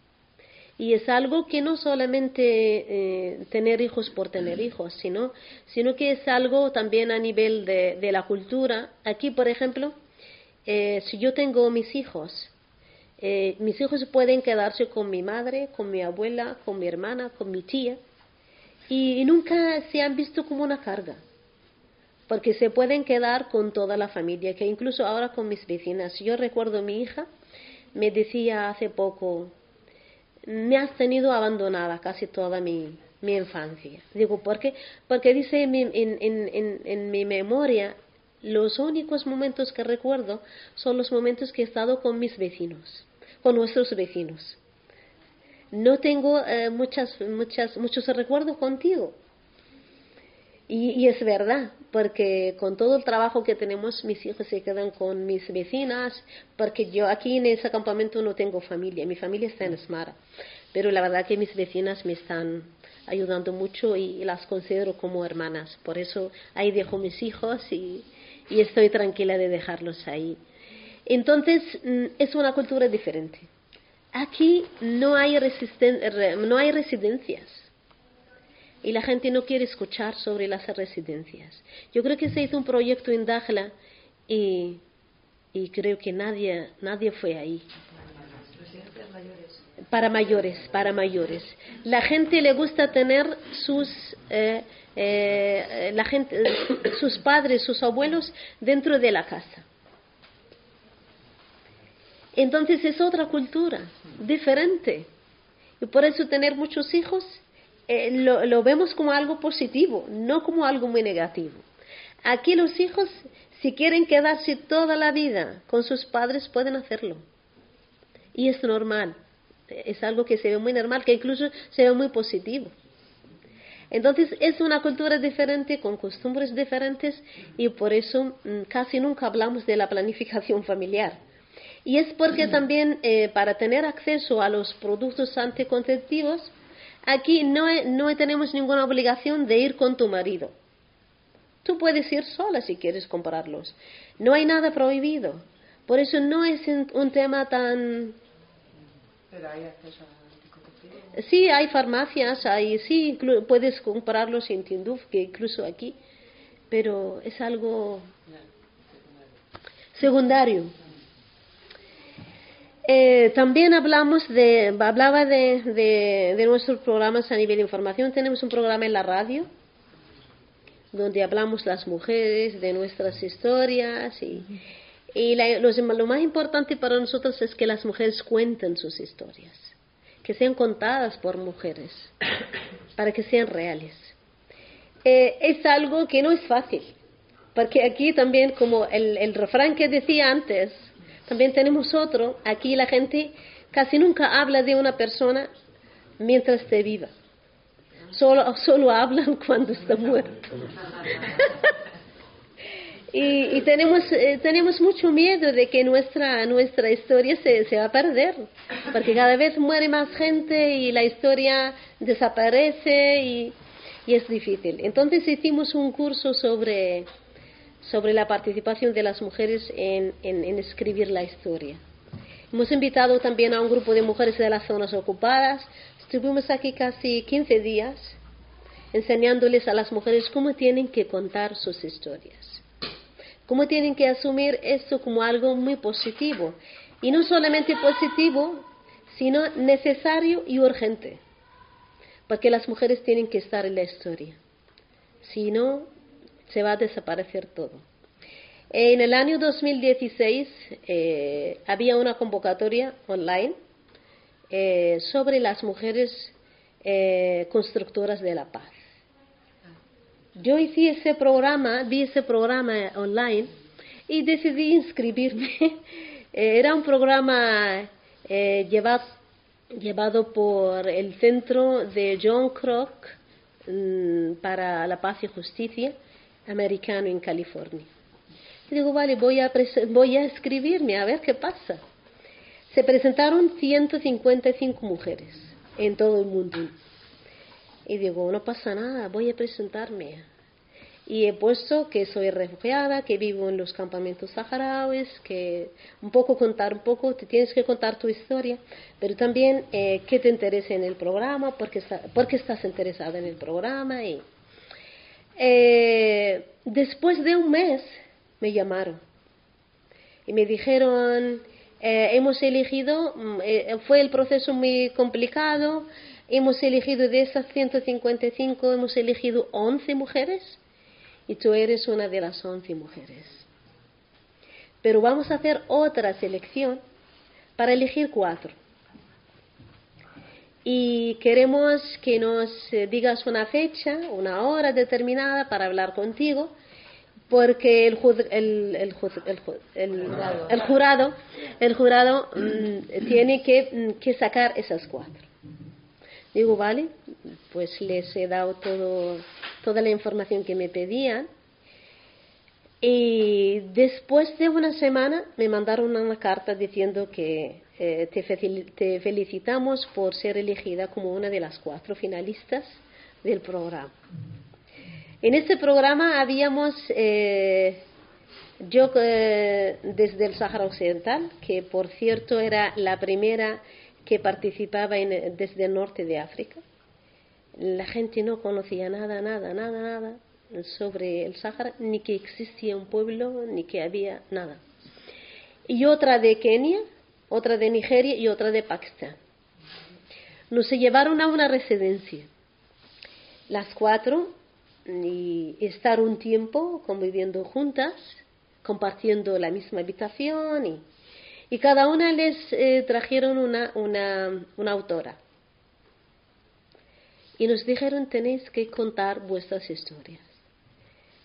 Y es algo que no solamente eh, tener hijos por tener hijos, sino, sino que es algo también a nivel de, de la cultura. Aquí, por ejemplo, eh, si yo tengo mis hijos, mis hijos pueden quedarse con mi madre, con mi abuela, con mi hermana, con mi tía, y nunca se han visto como una carga, porque se pueden quedar con toda la familia, que incluso ahora con mis vecinas. Yo recuerdo mi hija me decía hace poco, me has tenido abandonada casi toda mi, mi infancia. Digo, ¿por qué? Porque dice en, en, en, en mi memoria, los únicos momentos que recuerdo son los momentos que he estado con mis vecinos, con nuestros vecinos no tengo eh, muchas, muchas, muchos recuerdos contigo. Y, y, es verdad, porque con todo el trabajo que tenemos, mis hijos se quedan con mis vecinas, porque yo aquí en ese campamento no tengo familia, mi familia está en Esmara, pero la verdad que mis vecinas me están ayudando mucho y, las considero como hermanas, por eso ahí dejo mis hijos y, y estoy tranquila de dejarlos ahí. Entonces, mm, es una cultura diferente Aquí no hay, no hay residencias y la gente no quiere escuchar sobre las residencias. Yo creo que se hizo un proyecto en Dajla y, y creo que nadie, nadie fue ahí. Para mayores, para mayores. La gente le gusta tener sus, eh, eh, la gente, sus padres, sus abuelos dentro de la casa. Entonces es otra cultura, diferente. Y por eso tener muchos hijos eh, lo, lo, vemos como algo positivo, no como algo muy negativo. Aquí los hijos, si quieren quedarse toda la vida con sus padres, pueden hacerlo. Y es normal, es algo que se ve muy normal, que incluso se ve muy positivo. Entonces es una cultura diferente, con costumbres diferentes, y por eso mm, casi nunca hablamos de la planificación familiar y es porque también eh, para tener acceso a los productos anticonceptivos, aquí no, no tenemos ninguna obligación de ir con tu marido. Tú puedes ir sola si quieres comprarlos. No hay nada prohibido. Por eso no es un tema tan... Pero hay acceso a anticonceptivos. Sí, hay farmacias, hay, sí, puedes comprarlos en Tinduf, que incluso aquí, pero es algo secundario. Eh, también hablamos de, hablaba de, nuestros programas a nivel de información. Tenemos un programa en la radio donde hablamos las mujeres, de nuestras historias y, lo más importante para nosotros es que las mujeres cuenten sus historias, que sean contadas por mujeres, para que sean reales. Eh, es algo que no es fácil, porque aquí también, como el refrán que decía antes, también tenemos otro, aquí la gente casi nunca habla de una persona mientras esté viva. Solo, solo hablan cuando está muerto. y, tenemos, eh, tenemos mucho miedo de que nuestra, nuestra historia se, se va a perder, porque cada vez muere más gente y la historia desaparece y, y es difícil. Entonces hicimos un curso sobre sobre la participación de las mujeres en, en, escribir la historia. Hemos invitado también a un grupo de mujeres de las zonas ocupadas. Estuvimos aquí casi 15 días enseñándoles a las mujeres cómo tienen que contar sus historias, cómo tienen que asumir esto como algo muy positivo, y no solamente positivo, sino necesario y urgente, porque las mujeres tienen que estar en la historia, si no, se va a desaparecer todo. En el año 2016 eh, había una convocatoria online eh, sobre las mujeres eh, constructoras de la paz. Yo hice ese programa, vi ese programa online y decidí inscribirme. Era un programa llevado, por el Centro de John Kroc mm, para la Paz y Justicia americano en California. Digo, vale, voy a, voy a escribirme a ver qué pasa. Se presentaron 155 mujeres en todo el mundo. Y digo, no pasa nada, voy a presentarme. Y he puesto que soy refugiada, que vivo en los campamentos saharauis, que un poco contar un poco, te tienes que contar tu historia, pero también eh, qué te interesa en el programa, por qué, estás interesada en el programa. Y, eh, después de un mes me llamaron y me dijeron, eh, hemos elegido, mm, eh, fue el proceso muy complicado, hemos elegido de esas 155, hemos elegido 11 mujeres y tú eres una de las 11 mujeres. Pero vamos a hacer otra selección para elegir cuatro. Y queremos que nos eh, digas una fecha, una hora determinada para hablar contigo porque el, el, el, el jurado, el jurado mm, tiene que, mm, que, sacar esas cuatro. Digo, vale, pues les he dado todo, toda la información que me pedían. Y después de una semana me mandaron una carta diciendo que eh, te, te felicitamos por ser elegida como una de las cuatro finalistas del programa. En este programa habíamos, eh, yo eh, desde el Sáhara Occidental, que por cierto era la primera que participaba desde el norte de África. La gente no conocía nada, nada, nada, nada sobre el Sáhara, ni que existía un pueblo, ni que había nada. Y otra de Kenia, otra de Nigeria y otra de Pakistán. Nos llevaron a una residencia. Las cuatro y estar un tiempo conviviendo juntas, compartiendo la misma habitación y, y cada una les eh, trajeron una, una, una autora. Y nos dijeron, tenéis que contar vuestras historias.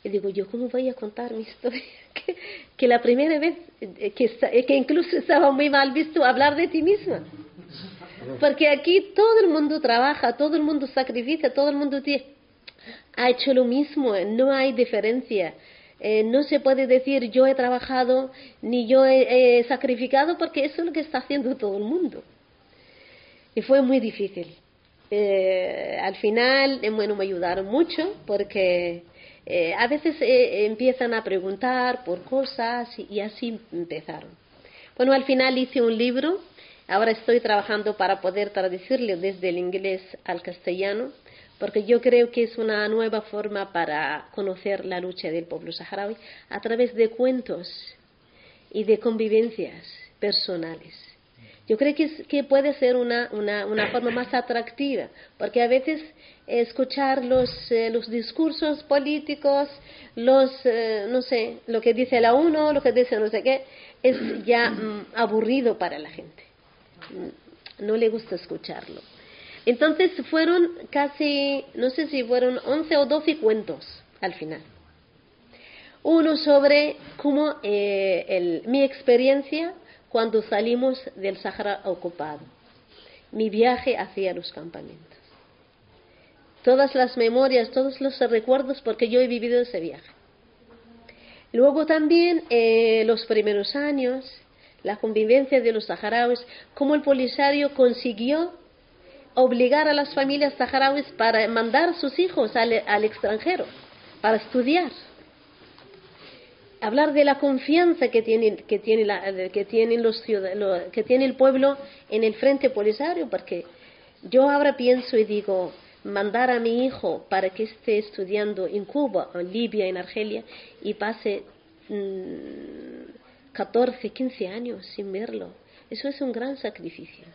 Y digo, ¿yo cómo voy a contar mi historia? que, la primera vez, eh, que, eh, que incluso estaba muy mal visto hablar de ti misma. Porque aquí todo el mundo trabaja, todo el mundo sacrifica, todo el mundo tiene ha hecho lo mismo, no hay diferencia. Eh, no se puede decir yo he trabajado ni yo he, sacrificado porque eso es lo que está haciendo todo el mundo. Y fue muy difícil. Eh, al final, bueno, me ayudaron mucho porque a veces empiezan a preguntar por cosas y así empezaron. Bueno, al final hice un libro. Ahora estoy trabajando para poder traducirlo desde el inglés al castellano porque yo creo que es una nueva forma para conocer la lucha del pueblo saharaui a través de cuentos y de convivencias personales. Yo creo que, puede ser una, forma más atractiva, porque a veces escuchar los, eh, los discursos políticos, los, eh, no sé, lo que dice la uno, lo que dice no sé qué, es ya mm, aburrido para la gente. No le gusta escucharlo. Entonces fueron casi, no sé si fueron 11 o 12 cuentos al final. Uno sobre cómo eh, mi experiencia cuando salimos del Sahara ocupado, mi viaje hacia los campamentos. Todas las memorias, todos los recuerdos, porque yo he vivido ese viaje. Luego también eh, los primeros años, la convivencia de los saharauis, cómo el Polisario consiguió obligar a las familias saharauis para mandar a sus hijos al, extranjero para estudiar. Hablar de la confianza que tiene, que tiene, el pueblo en el frente polisario, porque yo ahora pienso y digo, mandar a mi hijo para que esté estudiando en Cuba, en Libia, en Argelia, y pase mm, 14, 15 años sin verlo. Eso es un gran sacrificio.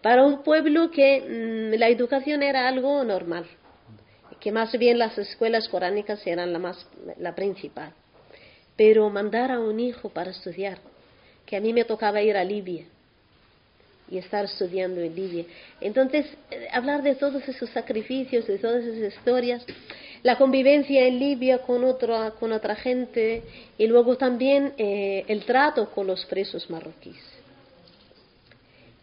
Para un pueblo que mm, la educación era algo normal, que más bien las escuelas coránicas eran la, más, la principal. Pero mandar a un hijo para estudiar, que a mí me tocaba ir a Libia, y estar estudiando en Libia. Entonces, eh, hablar de todos esos sacrificios, de todas esas historias, la convivencia en Libia con otra, con otra gente y luego también eh, el trato con los presos marroquíes.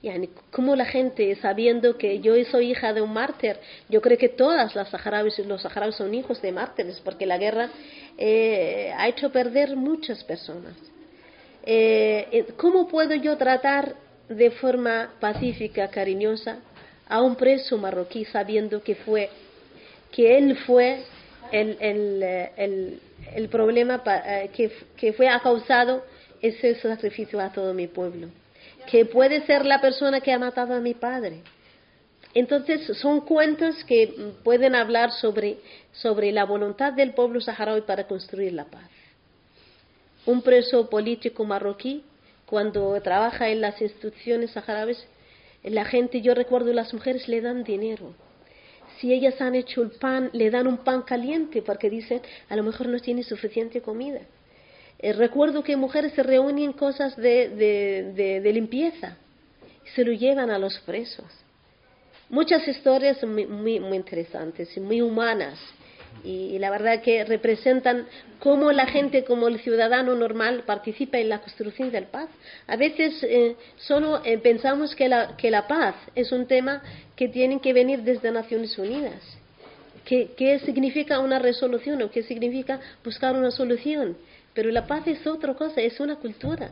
Yani, como la gente, sabiendo que yo soy hija de un mártir, yo creo que todas las saharauis y los saharauis son hijos de mártires, porque la guerra eh, ha hecho perder muchas personas. ¿Cómo puedo yo tratar de forma pacífica, cariñosa, a un preso marroquí sabiendo que fue que él fue el, el, el, problema eh, que, que fue causado ese sacrificio a todo mi pueblo, que puede ser la persona que ha matado a mi padre. Entonces son cuentos que pueden hablar sobre, sobre la voluntad del pueblo saharaui para construir la paz. Un preso político marroquí cuando trabaja en las instituciones saharauis, la gente, yo recuerdo, las mujeres le dan dinero. Si ellas han hecho el pan, le dan un pan caliente porque dicen, a lo mejor no tiene suficiente comida. Eh, recuerdo que mujeres se reúnen cosas de, de, limpieza y se lo llevan a los presos. Muchas historias muy, muy, muy interesantes y muy humanas y, la verdad que representan cómo la gente, como el ciudadano normal, participa en la construcción del paz. A veces eh, solo eh, pensamos que la, que la paz es un tema que tiene que venir desde Naciones Unidas. ¿Qué, ¿Qué significa una resolución o qué significa buscar una solución? Pero la paz es otra cosa, es una cultura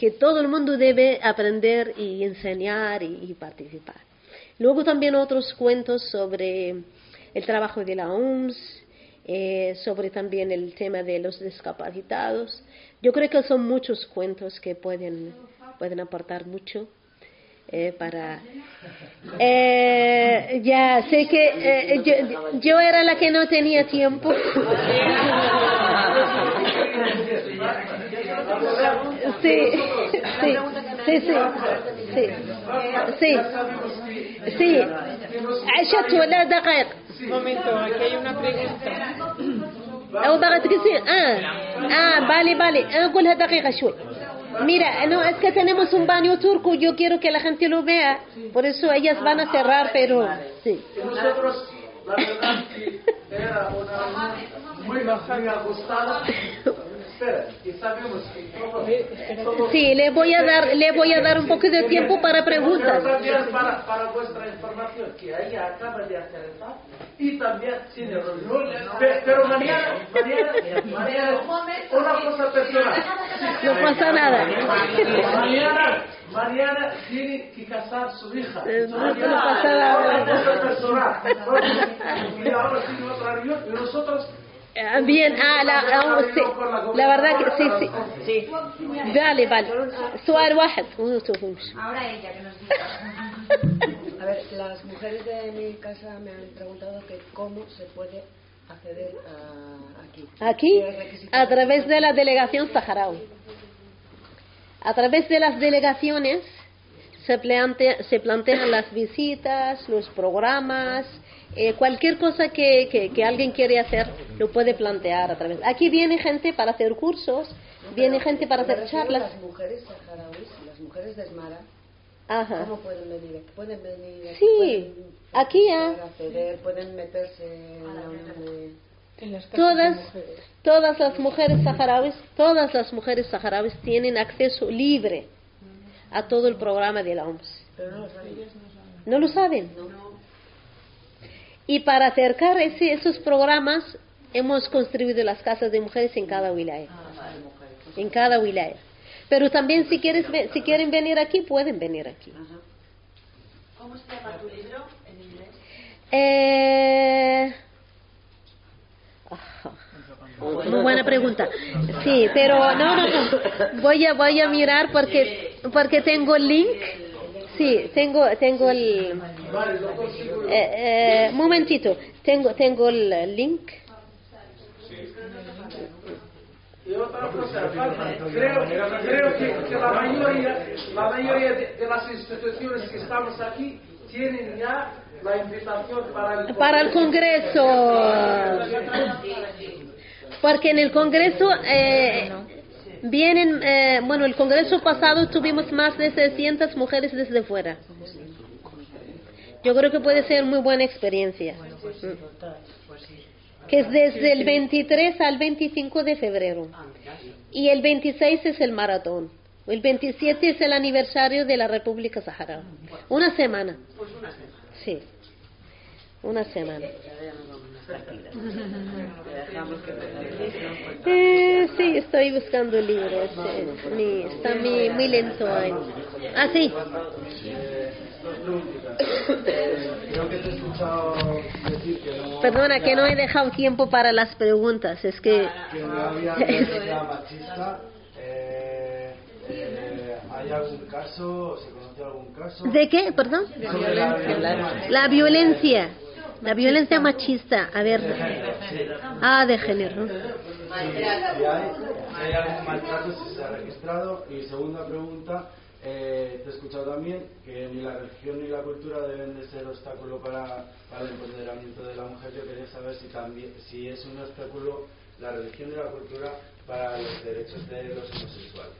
que todo el mundo debe aprender y enseñar y, participar. Luego también otros cuentos sobre el trabajo de la OMS, eh, sobre también el tema de los discapacitados. Yo creo que son muchos cuentos que pueden, pueden aportar mucho Eh, para eh, ya sé que yo, yo, era la que no tenía tiempo sí sí sí sí sí sí sí عشت ولا دقائق Un momento, aquí hay una pregunta. أو بغت كثير آه آه vale vale أقولها دقيقة شوي Mira, no, es que tenemos un baño turco, yo quiero que la gente lo vea, por eso ellas van a cerrar, pero sí. Nosotros, la verdad, que era una muy, muy ajustada. Sí, le voy a dar, le voy a dar un poco de tiempo para preguntas. Para, para vuestra información, que ella acaba de hacer el y también tiene rollo. Pero mañana, mañana, una cosa personal. No pasa nada. Mañana, mañana tiene que casar su hija. No, pasa nada. Una cosa personal. Y ahora tiene otra reunión nosotros Ah, bien, ah, la, sí. la verdad que sí, sí. Vale, vale. Suar Wahed, Ahora ella que nos diga. A ver, las mujeres de mi casa me han preguntado que cómo se puede acceder a, aquí. Aquí, a través de la delegación saharaui. A través de las delegaciones se, plantea, se plantean las visitas, los programas, eh, cualquier cosa que, que, que, alguien quiere hacer lo puede plantear a través. Aquí viene gente para hacer cursos, viene gente para hacer charlas. Las mujeres saharauis, las mujeres de Esmara, Ajá. ¿cómo pueden venir? ¿Pueden venir aquí? Sí, ¿Pueden aquí ya. acceder? ¿Pueden meterse en la unión de... En las casas Todas, todas las mujeres saharauis, todas las mujeres saharauis tienen acceso libre a todo el programa de la OMS. Pero no lo saben. ¿No lo saben? Y para acercar ese, esos programas hemos construido las casas de mujeres en cada wilaya. En cada wilaya. Pero también si, quieres, si quieren venir aquí, pueden venir aquí. ¿Cómo se llama tu libro en inglés? Eh... Muy buena pregunta. Sí, pero no, no, no. Voy a, voy a mirar porque, porque tengo el link. Sí, tengo, tengo el. Eh, eh, momentito, tengo, tengo el link. Y otra cosa, creo, creo que, que la mayoría, la mayoría de, de las instituciones que estamos aquí tienen ya la invitación para el Para el Congreso. Porque en el Congreso eh, vienen, eh, bueno, el Congreso pasado tuvimos más de 600 mujeres desde fuera. Yo creo que puede ser muy buena experiencia. Que es desde el 23 al 25 de febrero. Y el 26 es el maratón. El 27 es el aniversario de la República Saharaui. Una semana. Sí. Una semana. Eh, sí, estoy buscando el libro. sí. Mi- está muy, muy lento hoy. Ah, sí. Perdona que no he dejado tiempo para las preguntas. Es que. Eh, eh, ¿Hay algún caso, o se conoce algún caso? ¿De qué? Perdón. La violencia. La violencia. La violencia machista. A ver. Ah, de género. Si hay, algún maltrato, si se ha registrado. Y segunda pregunta, eh, te he escuchado también que ni la religión ni la cultura deben de ser obstáculo para, para el empoderamiento de la mujer. Yo quería saber si, también, si es un obstáculo la religión y la cultura para los derechos de los homosexuales.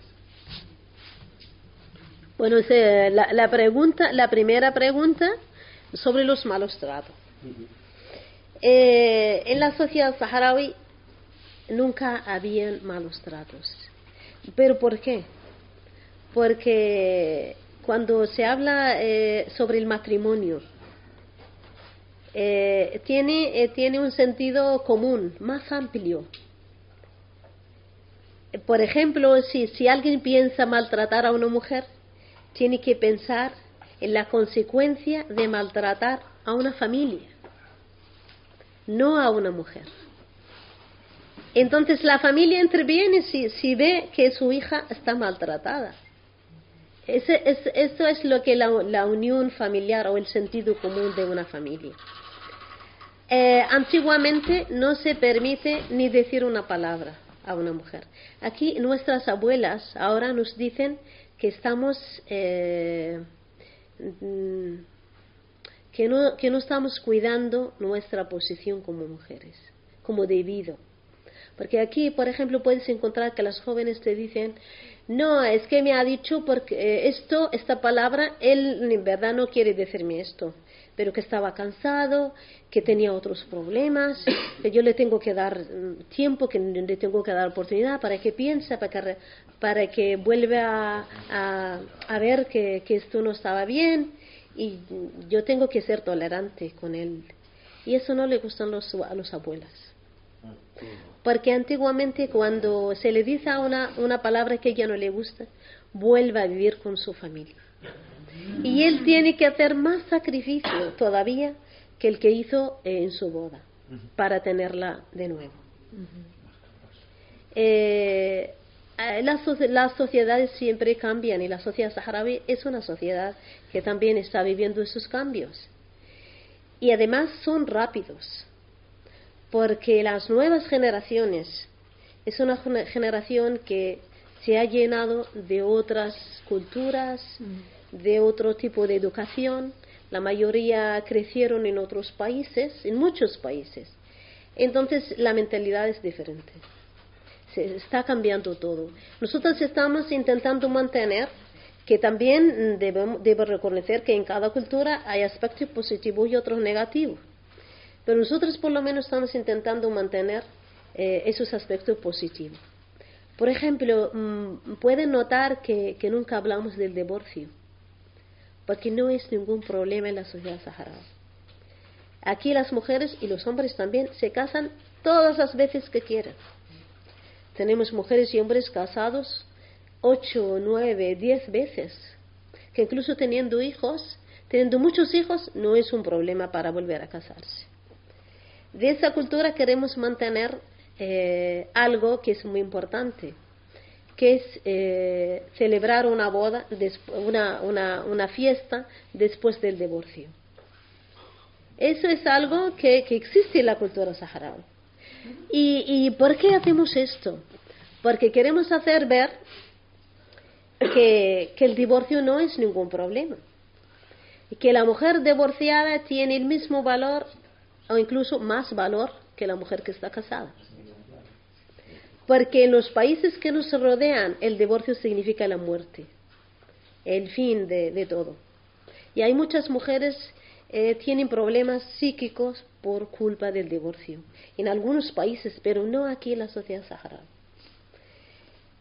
Bueno, se- la, la pregunta, la primera pregunta sobre los malos tratos. Eh, en la sociedad saharaui nunca habían malos tratos. ¿Pero por qué? Porque cuando se habla eh, sobre el matrimonio, eh, tiene, tiene un sentido común, más amplio. Por ejemplo, si, si alguien piensa maltratar a una mujer, tiene que pensar en la consecuencia de maltratar a una familia, no a una mujer. Entonces la familia interviene si, si ve que su hija está maltratada. Ese, es, eso es lo que la, la unión familiar o el sentido común de una familia. Eh, antiguamente no se permite ni decir una palabra a una mujer. Aquí nuestras abuelas ahora nos dicen que estamos eh, mm, que no, que no estamos cuidando nuestra posición como mujeres, como debido. Porque aquí, por ejemplo, puedes encontrar que las jóvenes te dicen, no, es que me ha dicho porque eh, esto, esta palabra, él en verdad no quiere decirme esto, pero que estaba cansado, que tenía otros problemas, que yo le tengo que dar mm, tiempo, que le tengo que dar oportunidad para que piense, para que, para que vuelva a, a, a ver que, que esto no estaba bien y yo tengo que ser tolerante con él. Y eso no le gustan los, a los abuelas. Porque antiguamente cuando se le dice a una, una palabra que ella no le gusta, vuelve a vivir con su familia. Y él tiene que hacer más sacrificio todavía que el que hizo eh, en su boda para tenerla de nuevo. Eh, eh, las, soci- las sociedades siempre cambian y la sociedad saharaui es una sociedad que también está viviendo esos cambios. Y además son rápidos porque las nuevas generaciones es una gene- generación que se ha llenado de otras culturas, de otro tipo de educación. La mayoría crecieron en otros países, en muchos países. Entonces la mentalidad es diferente. Se está cambiando todo. Nosotros estamos intentando mantener que también debemos, reconocer que en cada cultura hay aspectos positivos y otros negativos. Pero nosotros por lo menos estamos intentando mantener eh, esos aspectos positivos. Por ejemplo, mm, pueden notar que, que nunca hablamos del divorcio, porque no es ningún problema en la sociedad saharaui. Aquí las mujeres y los hombres también se casan todas las veces que quieran. Tenemos mujeres y hombres casados ocho, nueve, diez veces, que incluso teniendo hijos, teniendo muchos hijos, no es un problema para volver a casarse. De esa cultura queremos mantener eh, algo que es muy importante, que es eh, celebrar una boda, una, una, una fiesta después del divorcio. Eso es algo que, que existe en la cultura saharaui. ¿Y, ¿Y por qué hacemos esto? Porque queremos hacer ver que, el divorcio no es ningún problema. Y que la mujer divorciada tiene el mismo valor o incluso más valor que la mujer que está casada. Porque en los países que nos rodean el divorcio significa la muerte, el fin de todo. Y hay muchas mujeres eh, tienen problemas psíquicos por culpa del divorcio. En algunos países, pero no aquí en la sociedad saharaui.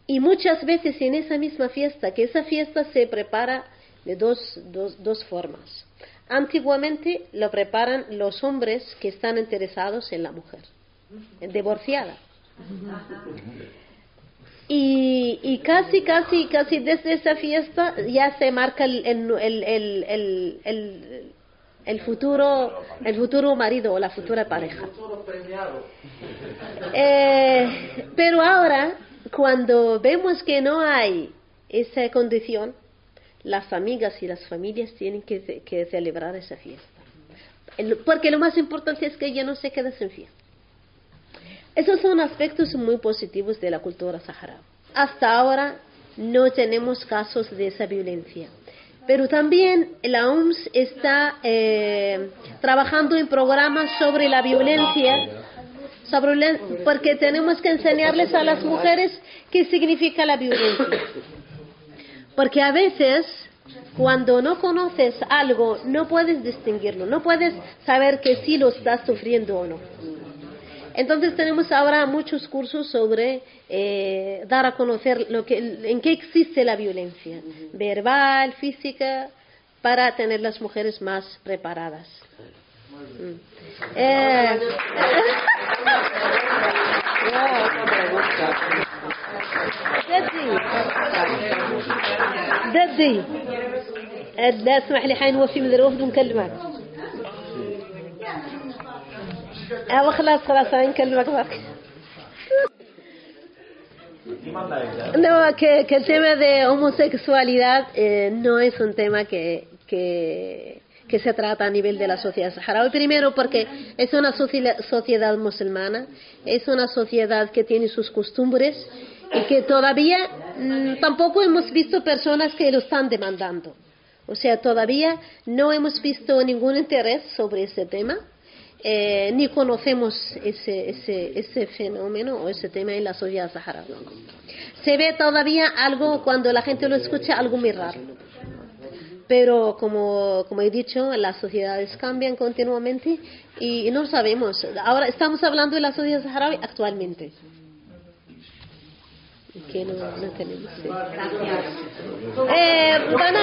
Y muchas veces en esa misma fiesta, que esa fiesta se prepara de dos, dos, dos formas. Antiguamente lo preparan los hombres que están interesados en la mujer, divorciada. Y, y, casi, casi, casi desde esa fiesta ya se marca el, el, el, el, futuro, el futuro marido o la futura pareja. Eh, pero ahora, cuando vemos que no hay esa condición, las amigas y las familias tienen que, que celebrar esa fiesta. Porque lo más importante es que ella no se quede sin fiesta. Esos son aspectos muy positivos de la cultura saharaui. Hasta ahora no tenemos casos de esa violencia. Pero también la OMS está eh, trabajando en programas sobre la violencia, sobre, porque tenemos que enseñarles a las mujeres qué significa la violencia. Porque a veces cuando no conoces algo, no puedes distinguirlo, no puedes saber que sí lo estás sufriendo o no. Entonces tenemos ahora muchos cursos sobre eh, dar a conocer lo que, en qué existe la violencia, verbal, física, para tener las mujeres más preparadas. Mm. Eh, ددي لا اسمح لي حنوفي من الوفد ونكلمك ايوا خلاص خلاص نكلمك برك No, que, que el tema de homosexualidad eh, no es un tema que, que, que se trata a nivel de la sociedad saharaui. Primero porque es una sociedad musulmana, es una sociedad que tiene sus costumbres y que todavía mmm, tampoco hemos visto personas que lo están demandando. O sea, todavía no hemos visto ningún interés sobre ese tema eh, ni conocemos ese, ese, ese fenómeno o ese tema en la sociedad saharaui. Se ve todavía algo, cuando la gente lo escucha, algo muy raro. Pero como, como he dicho, las sociedades cambian continuamente y, y no sabemos. Ahora estamos hablando de la sociedad saharaui actualmente que no, no tenemos. Sí. Eh, van